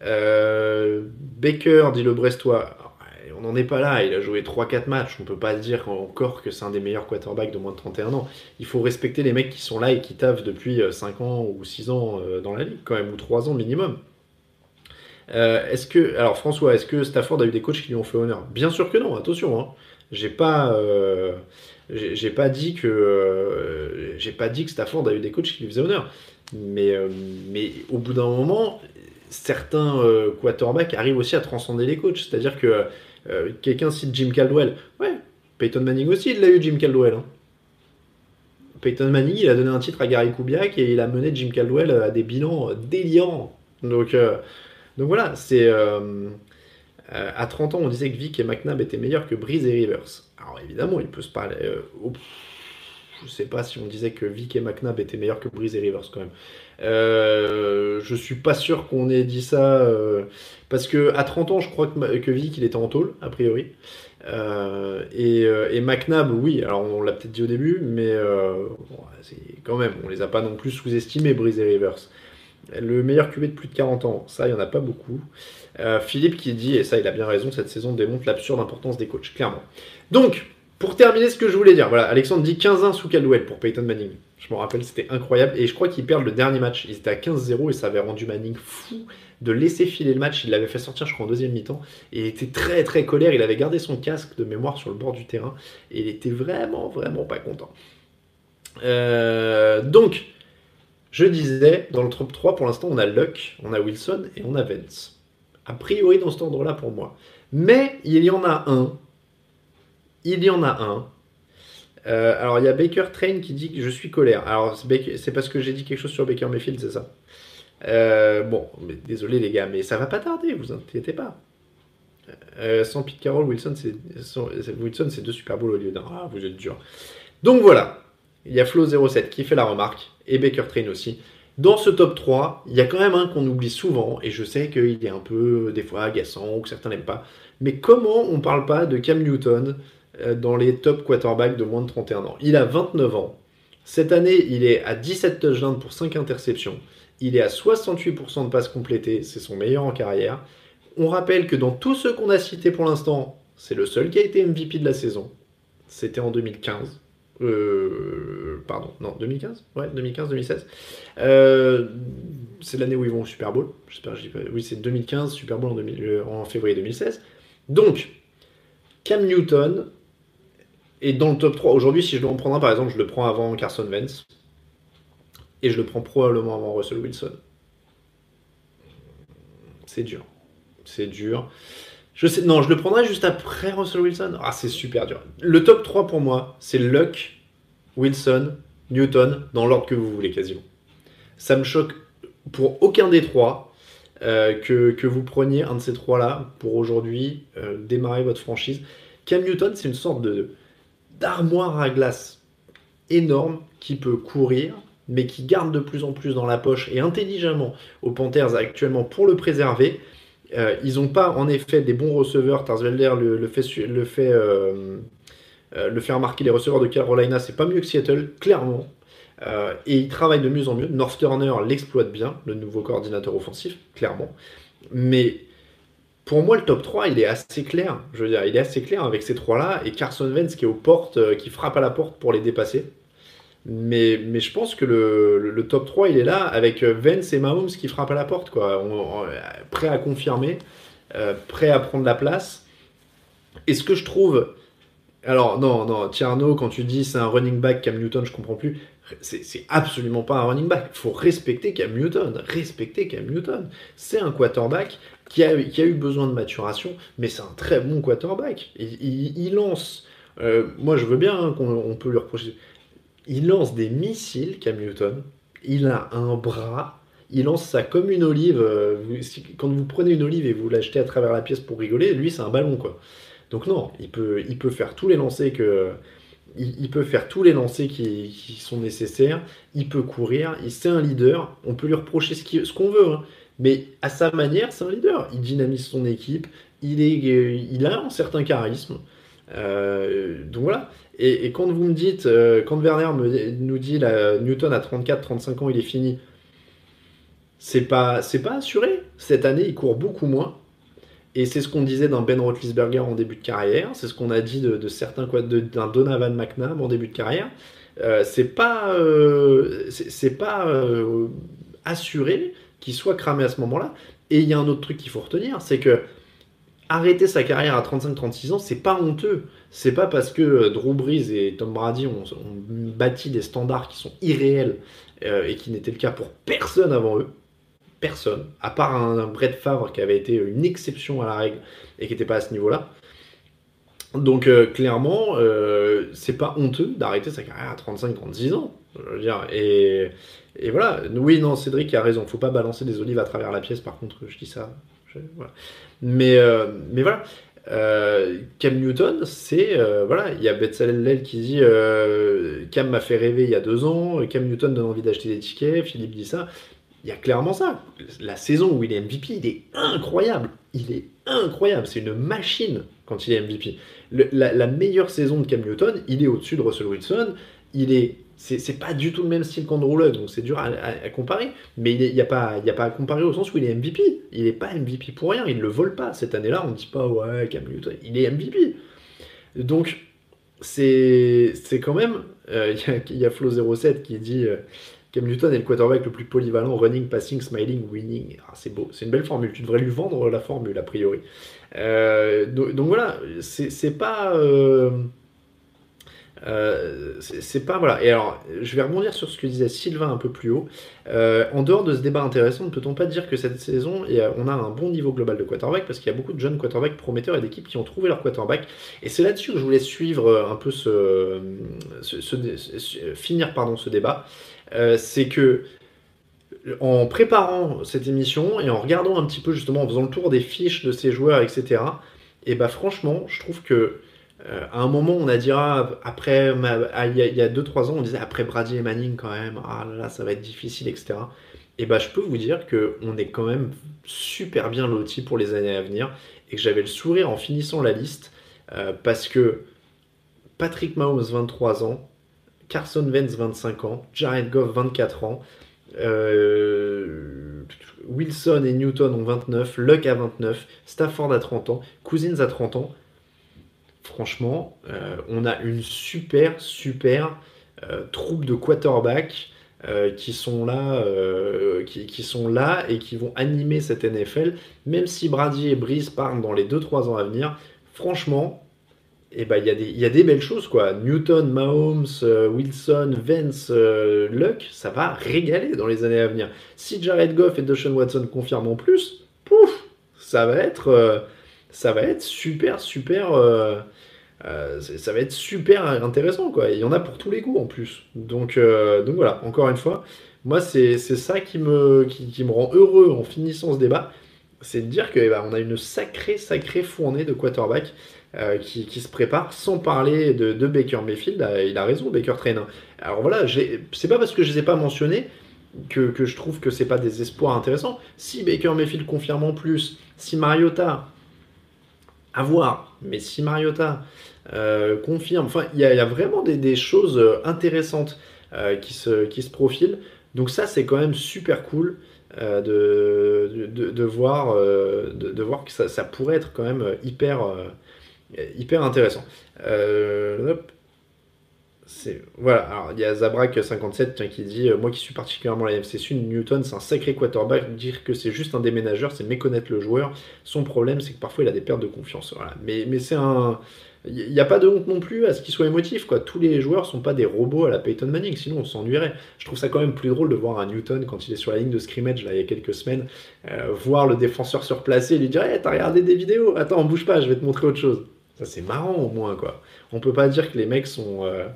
Baker, dit le Brestois, on n'en est pas là. Il a joué 3-4 matchs. On peut pas dire encore que c'est un des meilleurs quarterbacks de moins de 31 ans. Il faut respecter les mecs qui sont là et qui taffent depuis 5 euh, ans ou 6 ans euh, dans la ligue, quand même, ou 3 ans minimum. est-ce que, alors François, est-ce que Stafford a eu des coachs qui lui ont fait honneur? Bien sûr que non, attention. Hein. J'ai pas, j'ai pas dit que, pas dit que Stafford a eu des coachs qui lui faisaient honneur. Mais, mais au bout d'un moment, certains quarterbacks arrivent aussi à transcender les coachs. C'est-à-dire que quelqu'un cite Jim Caldwell. Ouais, Peyton Manning aussi, il l'a eu Jim Caldwell. Hein. Peyton Manning, il a donné un titre à Gary Kubiak et il a mené Jim Caldwell à des bilans délirants. Donc, euh, donc voilà, c'est. Euh, à 30 ans, on disait que Vic et McNabb étaient meilleurs que Breeze et Rivers. Alors évidemment, il peut se parler. Euh, je sais pas si on disait que Vic et McNabb étaient meilleurs que Breeze et Rivers quand même. Euh, je suis pas sûr qu'on ait dit ça parce que à 30 ans, je crois que, que Vic il était en tôle a priori. Euh, et, euh, et, McNabb, oui, alors on l'a peut-être dit au début, mais euh, quand même, on les a pas non plus sous-estimés, Breeze et Rivers. Le meilleur QB de plus de 40 ans, ça, il n'y en a pas beaucoup. Philippe qui dit, et ça, il a bien raison, cette saison démontre l'absurde importance des coachs, clairement. Donc, pour terminer ce que je voulais dire, voilà, Alexandre dit 15-1 sous Caldwell pour Peyton Manning. Je me rappelle, c'était incroyable. Et je crois qu'ils perdent le dernier match. Ils étaient à 15-0 et ça avait rendu Manning fou de laisser filer le match. Il l'avait fait sortir, je crois, en deuxième mi-temps. Et il était très, très colère. Il avait gardé son casque de mémoire sur le bord du terrain. Et il était vraiment, vraiment pas content. Euh, donc, je disais, dans le top 3, pour l'instant, on a Luck, on a Wilson et on a Vance. A priori, dans cet ordre-là, pour moi. Mais il y en a un. Il y en a un. Euh, alors, il y a Baker Train qui dit que je suis colère. Alors, c'est parce que j'ai dit quelque chose sur Baker Mayfield, c'est ça euh, bon, désolé les gars, mais ça va pas tarder, vous inquiétez pas. Euh, sans Pete Carroll, Wilson, c'est deux Super au lieu d'un. Ah, vous êtes dur. Donc voilà, il y a Flo07 qui fait la remarque, et Baker Train aussi. Dans ce top 3, il y a quand même un qu'on oublie souvent, et je sais qu'il est un peu, des fois, agaçant, ou que certains n'aiment pas. Mais comment on parle pas de Cam Newton dans les top quarterbacks de moins de 31 ans Il a 29 ans. Cette année, il est à 17 touchdowns pour 5 interceptions. Il est à 68% de passes complétées, c'est son meilleur en carrière. On rappelle que dans tous ceux qu'on a cités pour l'instant, c'est le seul qui a été MVP de la saison. C'était en 2015. Euh, pardon, non, 2015 Ouais, 2015-2016. Euh, c'est l'année où ils vont au Super Bowl. J'espère que je dis pas. Oui, c'est 2015, Super Bowl en, euh, en février 2016. Donc, Cam Newton est dans le top 3. Aujourd'hui, si je dois en prendre un, par exemple, je le prends avant Carson Wentz et je le prends probablement avant Russell Wilson. C'est dur. C'est dur. Je non, je le prendrai juste après Russell Wilson. Ah, c'est super dur. Le top 3 pour moi, c'est Luck, Wilson, Newton, dans l'ordre que vous voulez quasiment. Ça me choque pour aucun des trois euh, que, vous preniez un de ces trois-là pour aujourd'hui euh, démarrer votre franchise. Cam Newton, c'est une sorte de d'armoire à glace énorme qui peut courir, mais qui garde de plus en plus dans la poche et intelligemment aux Panthers actuellement pour le préserver. Euh, ils n'ont pas en effet des bons receveurs. Tarsvelder le, le, fait, le, fait, euh, euh, le fait remarquer. Les receveurs de Carolina, c'est pas mieux que Seattle, clairement. et ils travaillent de mieux en mieux. North Turner l'exploite bien, le nouveau coordinateur offensif, clairement. Mais pour moi, le top 3, il est assez clair. Je veux dire, il est assez clair avec ces trois-là. Et Carson Wentz qui est aux portes, qui frappe à la porte pour les dépasser. Mais, mais je pense que le, le, top 3, il est là avec euh, Vance et Mahomes qui frappent à la porte, quoi. On, prêt à confirmer, euh, prêt à prendre la place. Et ce que je trouve. Alors, non, non, Tierno, quand tu dis c'est un running back Cam Newton, je comprends plus. C'est absolument pas un running back. Il faut respecter Cam Newton. Respecter Cam Newton. C'est un quarterback qui a, eu besoin de maturation, mais c'est un très bon quarterback. Il, lance. Euh, moi, je veux bien hein, qu'on peut lui reprocher il lance des missiles, Cam Newton. Il a un bras. Il lance ça comme une olive. Euh, quand vous prenez une olive et vous l'achetez à travers la pièce pour rigoler, lui, c'est un ballon. Donc non, il peut, il peut faire tous les lancers que, il, peut faire tous les lancers qui, sont nécessaires. Il peut courir. C'est un leader. On peut lui reprocher ce qu'on veut, hein. Mais à sa manière, c'est un leader. Il dynamise son équipe. Il est, il a un certain charisme. Euh, donc voilà. Et, quand vous me dites, euh, quand Werner nous dit la Newton à 34-35 ans, il est fini, c'est pas, pas assuré. Cette année, il court beaucoup moins. Et c'est ce qu'on disait d'un Ben Roethlisberger en début de carrière. C'est ce qu'on a dit de, certains quoi, d'un Donovan McNabb en début de carrière. Euh, c'est pas, c'est pas assuré qu'il soit cramé à ce moment-là. Et il y a un autre truc qu'il faut retenir, c'est que arrêter sa carrière à 35-36 ans, c'est pas honteux. C'est pas parce que Drew Brees et Tom Brady ont, bâti des standards qui sont irréels euh, et qui n'étaient le cas pour personne avant eux. Personne, à part un, Brett Favre qui avait été une exception à la règle et qui n'était pas à ce niveau-là. Donc euh, clairement, euh, c'est pas honteux d'arrêter sa carrière à 35-36 ans. Je veux dire, et, et, voilà. Oui, non, Cédric a raison. Faut pas balancer des olives à travers la pièce. Par contre, je dis ça. Mais, euh, mais voilà. Cam Newton, c'est voilà, il y a Betsalel qui dit Cam m'a fait rêver il y a deux ans, Cam Newton donne envie d'acheter des tickets, Philippe dit ça. Il y a clairement ça. La saison où il est MVP, il est incroyable. Il est incroyable. C'est une machine quand il est MVP. la, meilleure saison de Cam Newton, il est au-dessus de Russell Wilson. Il est, c'est, pas du tout le même style qu'Andrew donc c'est dur à, comparer. Mais il n'y a, pas, a pas à comparer au sens où il est MVP. Il n'est pas MVP pour rien. Il ne le vole pas. Cette année-là, on ne dit pas ouais Cam Newton. Il est MVP. Donc c'est, quand même. Euh, il y, a, Flo07 qui dit. Euh, Cam Newton est le quarterback le plus polyvalent, running, passing, smiling, winning. Ah, c'est beau, c'est une belle formule. Tu devrais lui vendre la formule, a priori. Euh, donc, voilà, c'est pas. Euh, euh, c'est pas voilà. Et alors, je vais rebondir sur ce que disait Sylvain un peu plus haut. en dehors de ce débat intéressant, ne peut-on pas dire que cette saison, on a un bon niveau global de quarterback parce qu'il y a beaucoup de jeunes quarterbacks prometteurs et d'équipes qui ont trouvé leur quarterback. Et c'est là-dessus que je voulais suivre un peu ce, finir pardon ce débat. c'est que en préparant cette émission et en regardant un petit peu justement, en faisant le tour des fiches de ces joueurs, etc. Et bah franchement, je trouve que euh, à un moment, on a dit ah, après, ah, il y a 2-3 ans, on disait après Brady et Manning quand même, ah là, ça va être difficile, etc. Et bah je peux vous dire que on est quand même super bien loti pour les années à venir et que j'avais le sourire en finissant la liste euh, parce que Patrick Mahomes 23 ans, Carson Wentz 25 ans, Jared Goff 24 ans, euh, Wilson et Newton ont 29, Luck a 29, Stafford a 30 ans, Cousins a 30 ans. Franchement, euh, on a une super, super euh, troupe de quarterbacks qui sont là, qui, sont là et qui vont animer cette NFL. Même si Brady et Breeze partent dans les 2-3 ans à venir, franchement, et bah il y, y, a des belles choses quoi. Newton, Mahomes, euh, Wilson, Vance, euh, Luck, ça va régaler dans les années à venir. Si Jared Goff et Deshaun Watson confirment en plus, pouf, ça va être, euh, ça va être super, super, ça va être super intéressant quoi. Il y en a pour tous les goûts en plus. Donc, donc voilà, encore une fois, moi c'est ça qui me, qui, qui, me rend heureux en finissant ce débat, c'est de dire que eh ben, a une sacrée, sacrée fournée de quarterbacks. Euh, qui, se prépare, sans parler de, Baker Mayfield. Euh, il a raison, Baker traîne. Alors voilà, c'est pas parce que je les ai pas mentionnés que, je trouve que c'est pas des espoirs intéressants. Si Baker Mayfield confirme en plus, si Mariota, voir, mais si Mariota euh, confirme, enfin, il y, a vraiment des, choses intéressantes qui, se, qui se profilent. Donc ça, c'est quand même super cool. de, de, voir, de, voir que ça, ça, pourrait être quand même hyper, hyper intéressant. Euh, voilà, alors il y a Zabrak57 qui dit euh, Moi qui suis particulièrement la NFC Sud, Newton c'est un sacré quarterback. Dire que c'est juste un déménageur, c'est méconnaître le joueur. Son problème, c'est que parfois il a des pertes de confiance. Voilà. Mais, mais c'est un. Il n'y a pas de honte non plus à ce qu'il soit émotif. Quoi. Tous les joueurs sont pas des robots à la Peyton Manning, sinon on s'ennuierait. Je trouve ça quand même plus drôle de voir un Newton quand il est sur la ligne de scrimmage là, il y a quelques semaines, euh, voir le défenseur surplacé et lui dire hey, T'as regardé des vidéos? Attends, bouge pas, je vais te montrer autre chose. C'est marrant au moins, quoi. On peut pas dire que les mecs sont. Euh,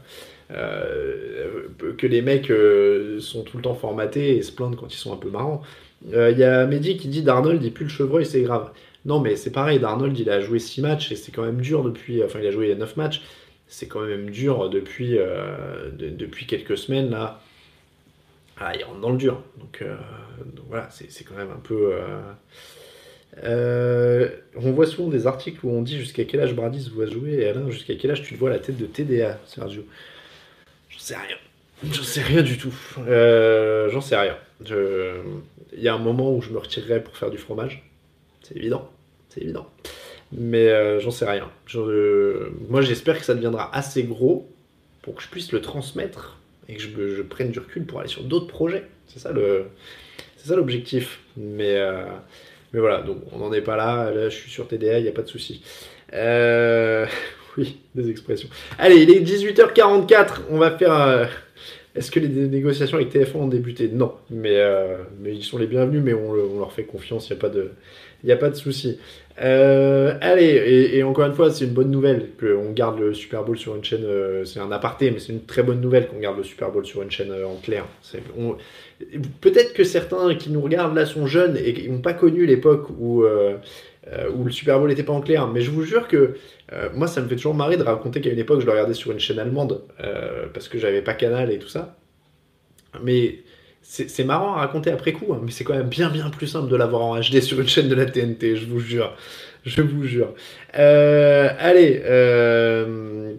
euh, que les mecs euh, sont tout le temps formatés et se plaindre quand ils sont un peu marrants. Il y a Mehdi qui dit Darnold, il pue le chevreuil, c'est grave. Non, mais c'est pareil, Darnold, il a joué 6 matchs et c'est quand même dur depuis. Enfin, il a joué 9 matchs. C'est quand même dur depuis, depuis quelques semaines, là. Ah, il rentre dans le dur. Donc, donc voilà, c'est quand même un peu. Euh, on voit souvent des articles où on dit jusqu'à quel âge Brady se voit jouer et Alain, jusqu'à quel âge tu vois la tête de TDA, Sergio? J'en sais rien. J'en sais rien du tout. Euh, j'en sais rien. Il y a un moment où je me retirerai pour faire du fromage. C'est évident. C'est évident. Mais euh, j'en sais rien. moi, j'espère que ça deviendra assez gros pour que je puisse le transmettre et que je, prenne du recul pour aller sur d'autres projets. C'est ça le, c'est ça l'objectif. Mais Mais voilà, donc on n'en est pas là. Là, je suis sur TDA, il n'y a pas de souci. Euh, oui, des expressions. Allez, il est 18h44. On va faire. euh, Est-ce que les négociations avec TF1 ont débuté? Non, mais, euh, mais ils sont les bienvenus, mais on, le- on leur fait confiance, il n'y a pas de, y a pas de souci. Euh, allez, et, encore une fois, c'est une bonne nouvelle qu'on garde le Super Bowl sur une chaîne. euh, c'est un aparté, mais c'est une très bonne nouvelle qu'on garde le Super Bowl sur une chaîne euh, en clair. Peut-être que certains qui nous regardent là sont jeunes et n'ont pas connu l'époque où, où le Super Bowl n'était pas en clair, mais je vous jure que moi, ça me fait toujours marrer de raconter qu'à une époque, je le regardais sur une chaîne allemande parce que j'avais pas Canal et tout ça. Mais c'est marrant à raconter après coup, hein, mais c'est quand même bien plus simple de l'avoir en HD sur une chaîne de la TNT, je vous jure. Je vous jure. Euh, allez. euh,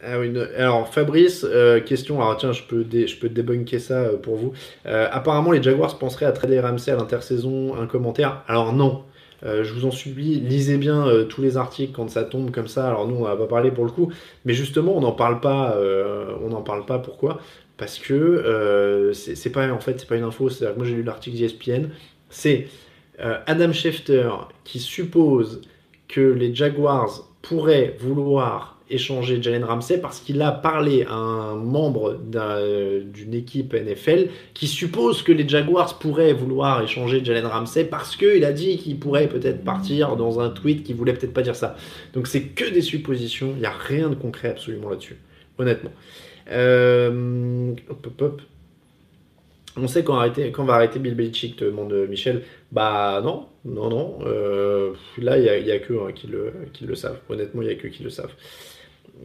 ah alors Fabrice, euh, question, alors tiens, je peux, débunker ça pour vous. Apparemment, les Jaguars penseraient à trader Ramsey à l'intersaison, un commentaire. Alors non, je vous en supplie, lisez bien tous les articles quand ça tombe comme ça. Alors nous, on va pas parler pour le coup, mais justement, on n'en parle pas. on n'en parle pas. Pourquoi? Parce que euh, c'est pas en fait, c'est pas une info. C'est-à-dire que moi j'ai lu l'article d'ESPN. C'est euh, Adam Schefter qui suppose que les Jaguars pourraient vouloir échanger Jalen Ramsey parce qu'il a parlé à un membre d'un- d'une équipe NFL qui suppose que les Jaguars pourraient vouloir échanger Jalen Ramsey parce qu'il a dit qu'il pourrait peut-être partir dans un tweet qui voulait peut-être pas dire ça. Donc c'est que des suppositions, il n'y a rien de concret absolument là-dessus, honnêtement. Euh. On sait quand, quand va arrêter Bill Belichick, te demande Michel. Bah non, non, non. Euh, là, il n'y a, y a que hein, qui, le, savent. Honnêtement, il n'y a que qui le savent.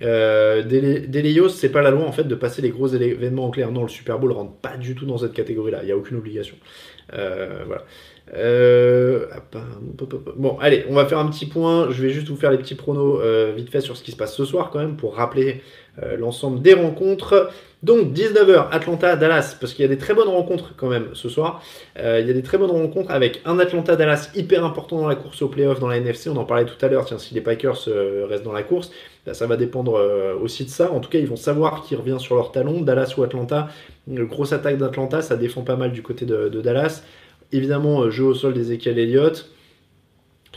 Euh, Delios, c'est pas la loi en fait de passer les gros événements en clair. Non, le Super Bowl rentre pas du tout dans cette catégorie-là. Il n'y a aucune obligation. Euh, voilà. Euh. Bon, allez, on va faire un petit point. Je vais juste vous faire les petits pronos euh, vite fait sur ce qui se passe ce soir quand même pour rappeler euh, l'ensemble des rencontres. Donc 19h, Atlanta, Dallas, parce qu'il y a des très bonnes rencontres quand même ce soir. Euh, il y a des très bonnes rencontres avec un Atlanta-Dallas hyper important dans la course au playoff dans la NFC. On en parlait tout à l'heure. Tiens, si les Packers euh, restent dans la course, bah, ça va dépendre aussi de ça. En tout cas, ils vont savoir qui revient sur leur talon, Dallas ou Atlanta. Une grosse attaque d'Atlanta, ça défend pas mal du côté de, de Dallas. Évidemment, jeu au sol d'Ezekiel Elliott.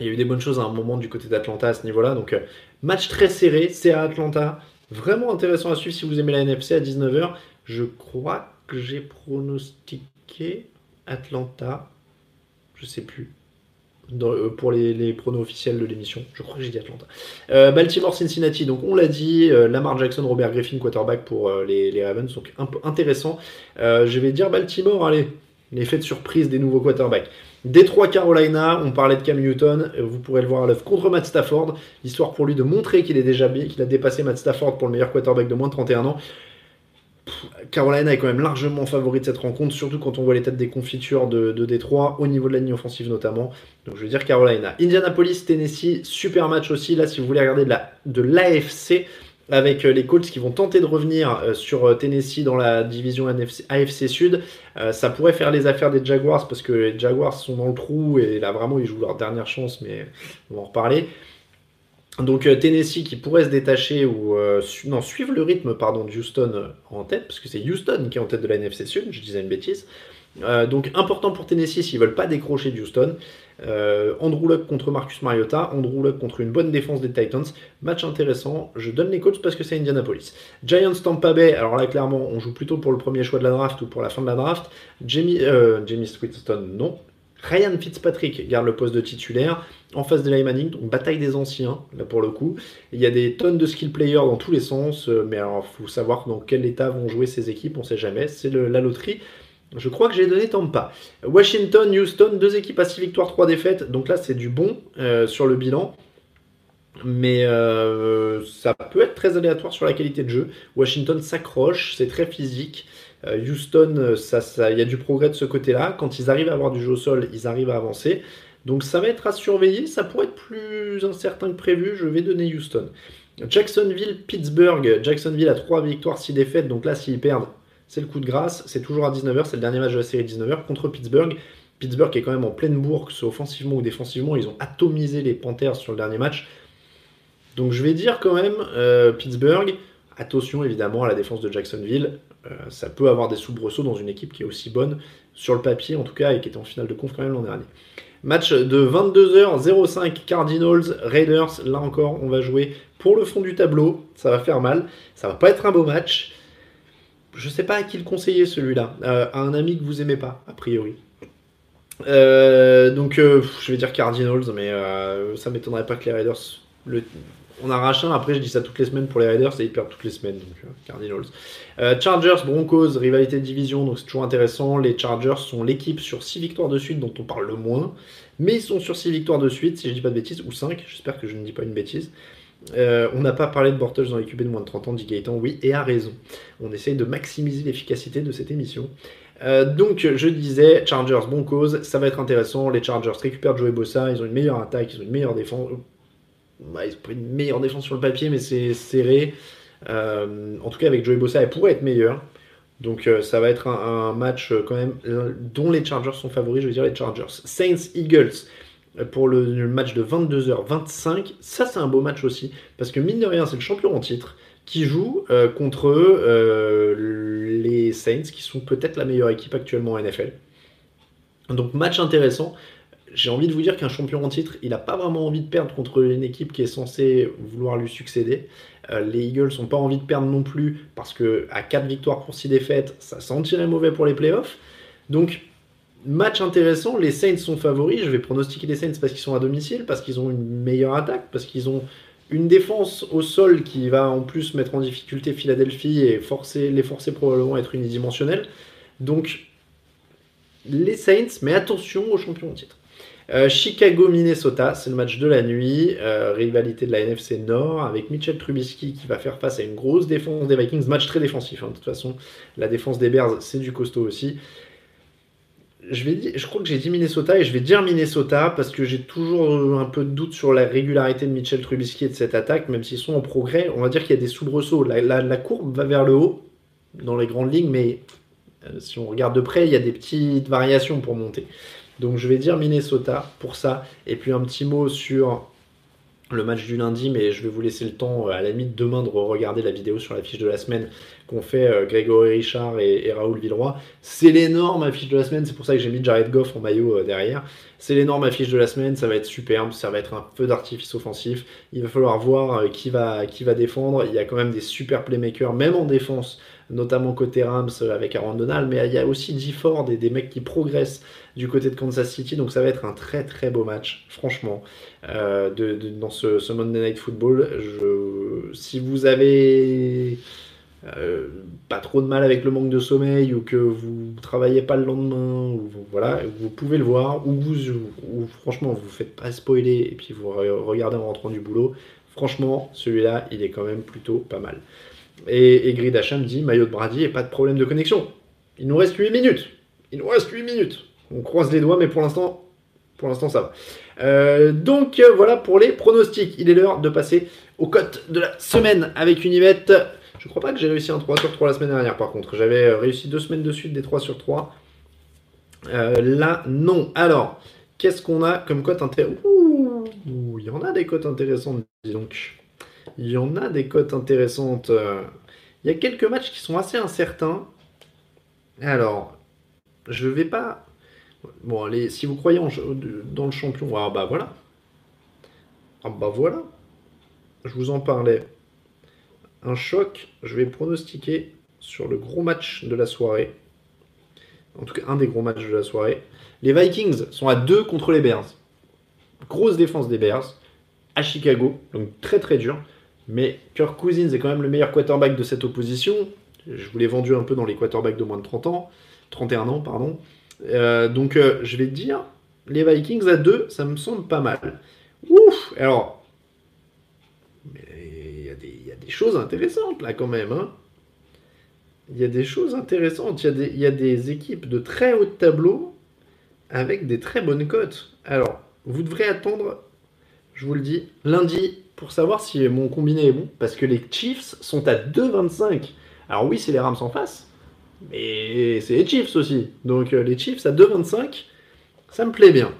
Il y a eu des bonnes choses à un moment du côté d'Atlanta à ce niveau-là. Donc, match très serré, c'est à Atlanta. Vraiment intéressant à suivre si vous aimez la NFC à 19h. Je crois que j'ai pronostiqué Atlanta. Je sais plus. Euh, pour les, pronos officiels de l'émission. Je crois que j'ai dit Atlanta. Euh, Baltimore, Cincinnati. Donc on l'a dit. euh, Lamar Jackson, Robert Griffin, quarterback pour les, les Ravens. Donc un peu intéressant. Je vais dire Baltimore. Allez, l'effet de surprise des nouveaux quarterbacks. Détroit, Carolina. On parlait de Cam Newton. Vous pourrez le voir à l'œuvre contre Matt Stafford. Histoire pour lui de montrer qu'il est déjà qu'il a dépassé Matt Stafford pour le meilleur quarterback de moins de 31 ans. Carolina est quand même largement favori de cette rencontre, surtout quand on voit les têtes des confitures de, de Détroit, au niveau de la ligne offensive notamment. Donc je veux dire Carolina. Indianapolis, Tennessee, super match aussi. Là, si vous voulez regarder de la de l'AFC avec euh, les Colts qui vont tenter de revenir euh, sur euh, Tennessee dans la division AFC Sud, ça pourrait faire les affaires des Jaguars parce que les Jaguars sont dans le trou et là vraiment ils jouent leur dernière chance, mais on va en reparler. Donc Tennessee qui pourrait se détacher ou euh, su- suivre le rythme pardon de Houston en tête parce que c'est Houston qui est en tête de la NFC Sud, je disais une bêtise. Donc important pour Tennessee s'ils veulent pas décrocher de Houston. Euh, Andrew Luck contre Marcus Mariota, Andrew Luck contre une bonne défense des Titans. Match intéressant. Je donne les coachs parce que c'est Indianapolis. Giants Tampa Bay. Alors là clairement on joue plutôt pour le premier choix de la draft ou pour la fin de la draft. Jamie euh, Jamie non. Ryan Fitzpatrick garde le poste de titulaire en face de Manning, donc bataille des anciens, là pour le coup. Il y a des tonnes de skill players dans tous les sens, euh, mais alors il faut savoir dans quel état vont jouer ces équipes, on sait jamais, c'est la loterie. Je crois que j'ai donné Tampa. Washington, Houston, deux équipes à 6 victoires, 3 défaites, donc là c'est du bon euh, sur le bilan. Mais euh, ça peut être très aléatoire sur la qualité de jeu. Washington s'accroche, c'est très physique. Euh, Houston, euh, ça, ça- il y a du progrès de ce côté-là. Quand ils arrivent à avoir du jeu au sol, ils arrivent à avancer. Donc ça va être à surveiller. Ça pourrait être plus incertain que prévu. Je vais donner Houston. Jacksonville, Pittsburgh. Jacksonville a 3 victoires, 6 défaites. Donc là, s'ils perdent, c'est le coup de grâce. C'est toujours à 19h. C'est le dernier match de la série 19h contre Pittsburgh. Pittsburgh est quand même en pleine bourre, que offensivement ou défensivement. Ils ont atomisé les Panthers sur le dernier match. Donc je vais dire quand même euh, Pittsburgh. Attention évidemment à la défense de Jacksonville. Euh, ça peut avoir des soubresauts dans une équipe qui est aussi bonne sur le papier en tout cas et qui était en finale de conf quand même l'an dernier. Match de 22h05 Cardinals Raiders. Là encore, on va jouer pour le fond du tableau. Ça va faire mal. Ça va pas être un beau match. Je sais pas à qui le conseiller celui-là. Euh, à un ami que vous aimez pas, a priori. Euh, donc, euh, je vais dire Cardinals, mais ça m'étonnerait pas que les Raiders. On arrache un, après je dis ça toutes les semaines pour les Raiders et ils perdent toutes les semaines, donc Cardinals. Chargers, Broncos, rivalité de division, donc c'est toujours intéressant. Les Chargers sont l'équipe sur 6 victoires de suite dont on parle le moins, mais ils sont sur 6 victoires de suite, si je dis pas de bêtises, ou 5, j'espère que je ne dis pas une bêtise. Euh, on n'a pas parlé de Bortles dans les QB de moins de 30 ans, dit Gaëtan, oui, et a raison. On essaye de maximiser l'efficacité de cette émission. Euh, donc, je disais, Chargers, bon cause, ça va être intéressant. Les Chargers récupèrent Joey Bossa, ils ont une meilleure attaque, ils ont une meilleure défense. Bah, ils ont une meilleure défense sur le papier, mais c'est serré. Euh, en tout cas, avec Joey Bossa, elle pourrait être meilleure. Donc, ça va être un, un, match quand même dont les Chargers sont favoris, je veux dire les Chargers. Saints, Eagles pour le, match de 22h25. Ça, c'est un beau match aussi, parce que mine de rien, c'est le champion en titre qui joue euh, contre euh, les Saints, qui sont peut-être la meilleure équipe actuellement en NFL. Donc, match intéressant. J'ai envie de vous dire qu'un champion en titre, il n'a pas vraiment envie de perdre contre une équipe qui est censée vouloir lui succéder. Euh, les Eagles n'ont pas envie de perdre non plus, parce que à 4 victoires pour 6 défaites, ça sentirait mauvais pour les playoffs. Donc, match intéressant, les Saints sont favoris. Je vais pronostiquer les Saints parce qu'ils sont à domicile, parce qu'ils ont une meilleure attaque, parce qu'ils ont une défense au sol qui va en plus mettre en difficulté Philadelphie et forcer, les forcer probablement à être unidimensionnels. Donc, les Saints, mais attention aux champions au titre. Euh, Chicago-Minnesota, c'est le match de la nuit, euh, rivalité de la NFC Nord avec Mitchell Trubisky qui va faire face à une grosse défense des Vikings, match très défensif hein, de toute façon, la défense des Bears c'est du costaud aussi je, crois que j'ai dit Minnesota et je vais dire Minnesota parce que j'ai toujours un peu de doute sur la régularité de Mitchell Trubisky et de cette attaque, même s'ils sont en progrès. On va dire qu'il y a des soubresauts. La, la, courbe va vers le haut dans les grandes lignes, mais euh, si on regarde de près, il y a des petites variations pour monter. Donc je vais dire Minnesota pour ça. Et puis un petit mot sur le match du lundi, mais je vais vous laisser le temps euh, à la limite demain de regarder la vidéo sur la fiche de la semaine qu'ont fait euh, Grégory Richard et, Raoul Villeroy. C'est l'énorme affiche de la semaine, c'est pour ça que j'ai mis Jared Goff en maillot euh, derrière. C'est l'énorme affiche de la semaine, ça va être superbe, ça va être un feu d'artifice offensif. Il va falloir voir qui va, qui va défendre. Il y a quand même des super playmakers, même en défense, notamment côté Rams avec Aaron Donald, mais il y a aussi D. Ford et des mecs qui progressent du côté de Kansas City. Donc ça va être un très très beau match, franchement, euh, dans ce, Monday Night Football. si vous avez euh, pas trop de mal avec le manque de sommeil ou que vous travaillez pas le lendemain, ou voilà, vous pouvez le voir, ou vous, franchement vous faites pas spoiler et puis vous regardez en rentrant du boulot. Franchement, celui-là, il est quand même plutôt pas mal. Et, et Grid me dit maillot de Brady et pas de problème de connexion. Il nous reste 8 minutes. Il nous reste 8 minutes. On croise les doigts, mais pour l'instant, pour l'instant, ça va. Euh, donc euh, voilà pour les pronostics. Il est l'heure de passer aux cotes de la semaine avec une Yvette. Je crois pas que j'ai réussi un 3 sur 3 la semaine dernière par contre. J'avais euh, réussi deux semaines de suite des 3 sur 3. là, non. Alors, qu'est-ce qu'on a comme cote intéressante il y en a des cotes intéressantes, dis donc. Il y en a des cotes intéressantes. Il y a quelques matchs qui sont assez incertains. Alors, je vais pas Bon, allez, si vous croyez dans le champion, ah bah voilà. Ah bah voilà. Je vous en parlais. Un choc, je vais pronostiquer sur le gros match de la soirée. En tout cas, un des gros matchs de la soirée. Les Vikings sont à 2 contre les Bears. Grosse défense des Bears à Chicago, donc très très dur. Mais Kirk Cousins est quand même le meilleur quarterback de cette opposition. Je vous l'ai vendu un peu dans les quarterbacks de moins de 30 ans, 31 ans, pardon. Euh, donc, euh, je vais dire, les Vikings à 2, ça me semble pas mal. Ouf Alors, il y, a des choses intéressantes là quand même. Hein. Il y a des choses intéressantes. Il y, a des équipes de très haut tableau avec des très bonnes cotes. Alors, vous devrez attendre, je vous le dis, lundi pour savoir si mon combiné est bon. Parce que les Chiefs sont à 2,25. Alors oui, c'est les Rams en face. Mais c'est les Chiefs aussi. Donc euh, les Chiefs à 2,25, ça me plaît bien.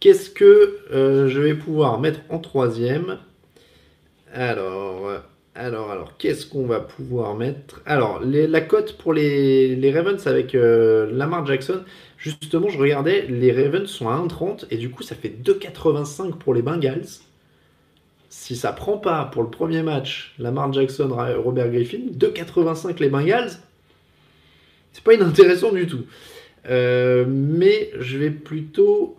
Qu'est-ce que euh, je vais pouvoir mettre en troisième? Alors, alors, alors, qu'est-ce qu'on va pouvoir mettre? Alors, la cote pour les, Ravens avec euh, Lamar Jackson, justement, je regardais, les Ravens sont à 1,30 et du coup, ça fait 2,85 pour les Bengals. Si ça prend pas pour le premier match, Lamar Jackson, Robert Griffin, 2,85 les Bengals, c'est pas inintéressant du tout. Euh, mais je vais plutôt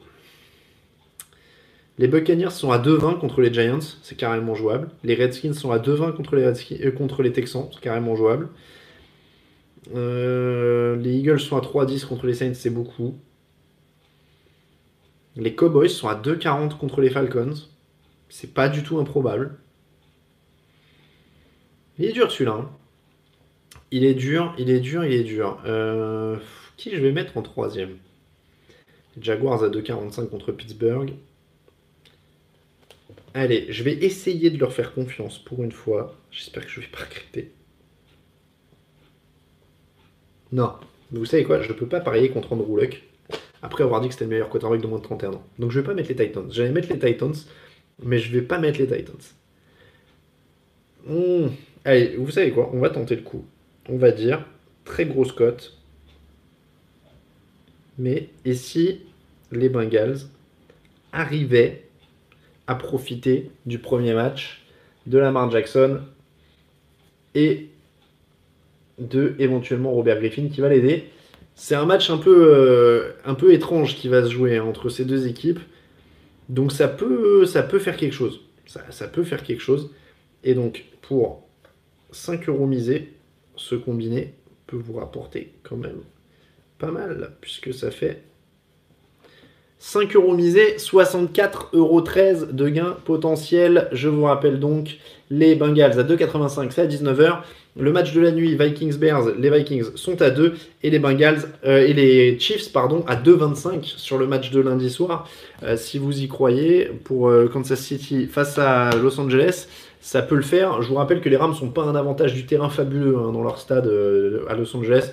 les Buccaneers sont à 2-20 contre les Giants, c'est carrément jouable. Les Redskins sont à 2-20 contre, les euh, contre les Texans, c'est carrément jouable. Euh, les Eagles sont à 3-10 contre les Saints, c'est beaucoup. Les Cowboys sont à 2-40 contre les Falcons, c'est pas du tout improbable. Il est dur celui-là. Hein. Il est dur, il est dur, il est dur. Euh, qui je vais mettre en troisième? Jaguars à 2,45 contre Pittsburgh. Allez, je vais essayer de leur faire confiance pour une fois. J'espère que je vais pas regretter. Non, vous savez quoi, je ne peux pas parier contre Andrew Luck après avoir dit que c'était le meilleur quarterback de moins de 31 ans. Donc je vais pas mettre les Titans. J'allais mettre les Titans, mais je vais pas mettre les Titans. Hmm. Allez, vous savez quoi, on va tenter le coup. On va dire très grosse cote. Mais et si les Bengals arrivaient à profiter du premier match de Lamar Jackson et de éventuellement Robert Griffin qui va l'aider. C'est un match un peu, euh, étrange qui va se jouer entre ces deux équipes. Donc ça peut, ça peut faire quelque chose. Ça, ça peut faire quelque chose. Et donc pour 5 euros misés, ce combiné peut vous rapporter quand même pas mal, puisque ça fait 5 euros misés, 64,13 euros de gain potentiel. Je vous rappelle donc les Bengals à 2,85, c'est à 19h. Le match de la nuit, Vikings-Bears, les Vikings sont à 2 et les Bengals euh, et les Chiefs pardon à 2,25 sur le match de lundi soir. Euh, si vous y croyez, pour euh, Kansas City face à Los Angeles, ça peut le faire. Je vous rappelle que les Rams n'ont pas un avantage du terrain fabuleux hein, dans leur stade à Los Angeles.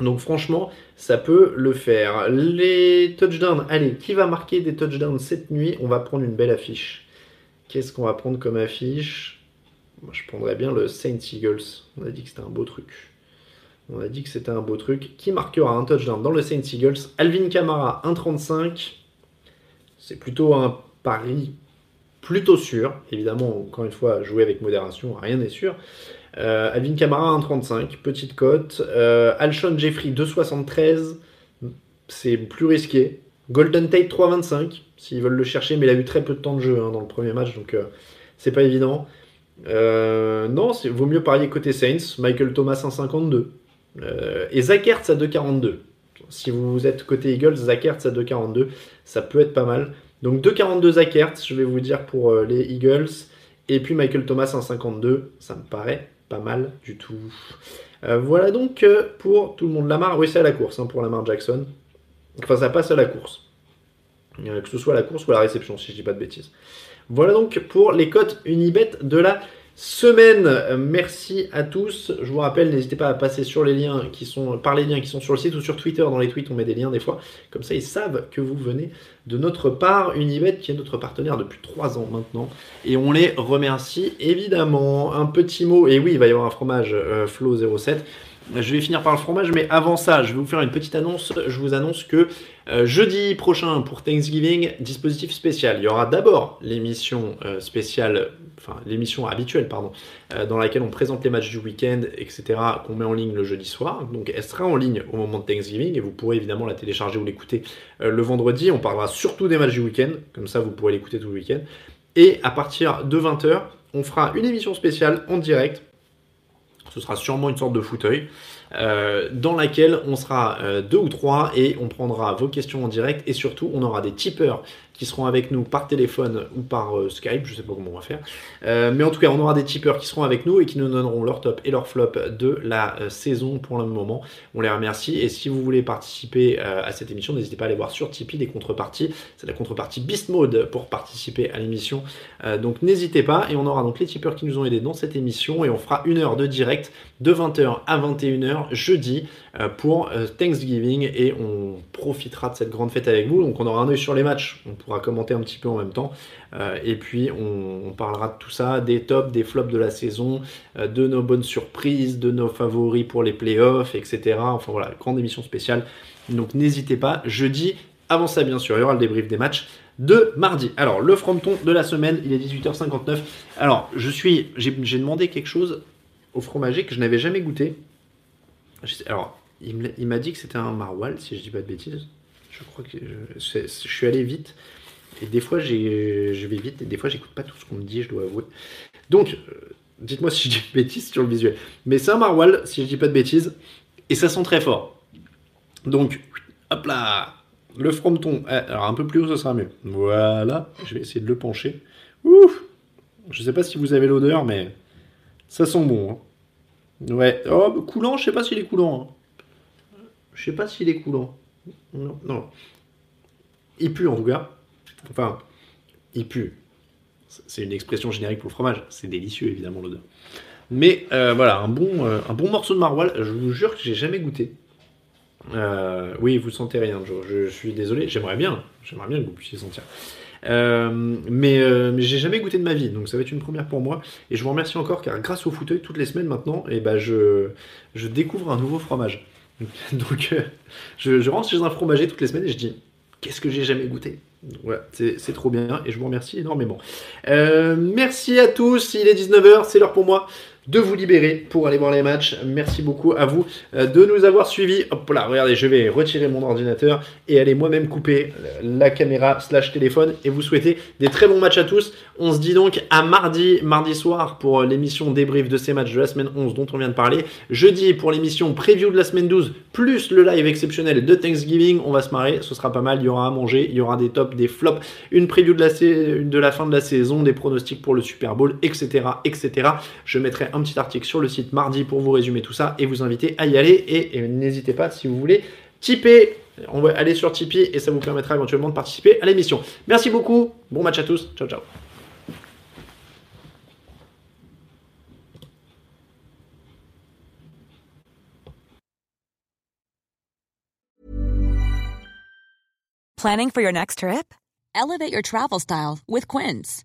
Donc franchement, ça peut le faire. Les touchdowns, allez, qui va marquer des touchdowns cette nuit? On va prendre une belle affiche. Qu'est-ce qu'on va prendre comme affiche? Moi, Je prendrais bien le Saints Eagles. On a dit que c'était un beau truc. On a dit que c'était un beau truc. Qui marquera un touchdown dans le Saints Eagles? Alvin Kamara, 1,35. C'est plutôt un pari plutôt sûr. Évidemment, encore une fois, jouer avec modération, rien n'est sûr. Euh, Alvin Kamara 1,35, petite cote. Euh, Alshon Jeffrey 2,73, c'est plus risqué. Golden Tate 3,25, s'ils veulent le chercher, mais il a eu très peu de temps de jeu hein, dans le premier match, donc euh, c'est pas évident. non, il vaut mieux parier côté Saints. Michael Thomas 1,52. et Zach Ertz à 2,42. Si vous êtes côté Eagles, Zach Ertz à 2,42, ça peut être pas mal. Donc 2,42 Zach Ertz, je vais vous dire pour les Eagles. Et puis Michael Thomas 1,52, ça me paraît pas mal du tout. Euh, voilà donc euh, pour tout le monde. Lamar, oui, c'est à la course hein, pour Lamar Jackson. Enfin, ça passe à la course. Euh, que ce soit la course ou la réception, si je dis pas de bêtises. Voilà donc pour les cotes Unibet de la semaine. Merci à tous. Je vous rappelle, n'hésitez pas à passer sur les liens qui sont, par les liens qui sont sur le site ou sur Twitter. Dans les tweets, on met des liens des fois. Comme ça, ils savent que vous venez de notre part. Unibet, qui est notre partenaire depuis 3 ans maintenant. Et on les remercie évidemment. Un petit mot. Et oui, il va y avoir un fromage euh, Flow 07. Je vais finir par le fromage, mais avant ça, je vais vous faire une petite annonce. Je vous annonce que euh, jeudi prochain, pour Thanksgiving, dispositif spécial. Il y aura d'abord l'émission euh, spéciale, l'émission habituelle, pardon, euh, dans laquelle on présente les matchs du week-end, etc., qu'on met en ligne le jeudi soir. Donc elle sera en ligne au moment de Thanksgiving et vous pourrez évidemment la télécharger ou l'écouter le vendredi. On parlera surtout des matchs du week-end, comme ça vous pourrez l'écouter tout le week-end. Et à partir de 20h, on fera une émission spéciale en direct ce sera sûrement une sorte de fauteuil. Euh, dans laquelle on sera euh, deux ou trois et on prendra vos questions en direct et surtout on aura des tipeurs qui seront avec nous par téléphone ou par euh, Skype, je sais pas comment on va faire. mais en tout cas, on aura des tipeurs qui seront avec nous et qui nous donneront leur top et leur flop de la saison pour le moment. On les remercie et si vous voulez participer à cette émission, n'hésitez pas à aller voir sur Tipeee des contreparties. C'est la contrepartie Beast Mode pour participer à l'émission. donc n'hésitez pas et on aura donc les tipeurs qui nous ont aidés dans cette émission et on fera une heure de direct de 20h à 21h jeudi pour Thanksgiving et on profitera de cette grande fête avec vous. Donc on aura un œil sur les matchs. On pourra commenter un petit peu en même temps. Euh, et puis on, parlera de tout ça, des tops, des flops de la saison, euh, de nos bonnes surprises, de nos favoris pour les playoffs, etc. Enfin voilà, grande émission spéciale. Donc n'hésitez pas, jeudi, avant ça bien sûr, il y aura le débrief des matchs de mardi. Alors le fronton de la semaine, il est 18h59. Alors je suis, j'ai demandé quelque chose au fromager que je n'avais jamais goûté. Alors il m'a dit que c'était un maroilles, si je dis pas de bêtises. Je crois que je, suis allé vite. Et des fois, je vais vite, et des fois, j'écoute pas tout ce qu'on me dit, je dois avouer. Donc, euh, dites-moi si je dis de bêtises sur le visuel. Mais c'est un maroilles, si je dis pas de bêtises, et ça sent très fort. Donc, hop là, le fronton. Eh, alors, un peu plus haut, ça sera mieux. Voilà, je vais essayer de le pencher. Ouf Je sais pas si vous avez l'odeur, mais ça sent bon. Hein. Ouais, oh, coulant, je sais pas s'il est coulant. Hein. Je sais pas s'il est coulant. Non, non. Il pue en tout cas. Enfin, il pue. C'est une expression générique pour le fromage. C'est délicieux évidemment l'odeur. Mais euh, voilà, un bon, euh, un bon morceau de maroilles. Je vous jure que j'ai jamais goûté. Euh, oui, vous sentez rien. Je, je suis désolé. J'aimerais bien. J'aimerais bien que vous puissiez sentir. Mais, mais j'ai jamais goûté de ma vie, donc ça va être une première pour moi. Et je vous remercie encore car grâce au fauteuil, toutes les semaines maintenant, et eh ben je, je découvre un nouveau fromage. Donc, euh, je, rentre chez un fromager toutes les semaines et je dis qu'est-ce que j'ai jamais goûté? Voilà, c'est trop bien et je vous remercie énormément. Euh, merci à tous, il est 19h, c'est l'heure pour moi de vous libérer pour aller voir les matchs. Merci beaucoup à vous euh, de nous avoir suivis. Hop là, regardez, je vais retirer mon ordinateur et aller moi-même couper la caméra slash téléphone et vous souhaiter des très bons matchs à tous. On se dit donc à mardi, mardi soir pour l'émission débrief de ces matchs de la semaine 11 dont on vient de parler. Jeudi pour l'émission preview de la semaine 12 plus le live exceptionnel de Thanksgiving. On va se marrer, ce sera pas mal. Il y aura à manger, il y aura des tops, des flops, une preview de la, de la fin de la saison, des pronostics pour le Super Bowl, etc. etc. Je mettrai un petit article sur le site mardi pour vous résumer tout ça et vous inviter à y aller. Et, n'hésitez pas si vous voulez tiper. On va aller sur Tipeee et ça vous permettra éventuellement de participer à l'émission. Merci beaucoup. Bon match à tous. Ciao, ciao. Planning for your next trip? Elevate your travel style with Quince.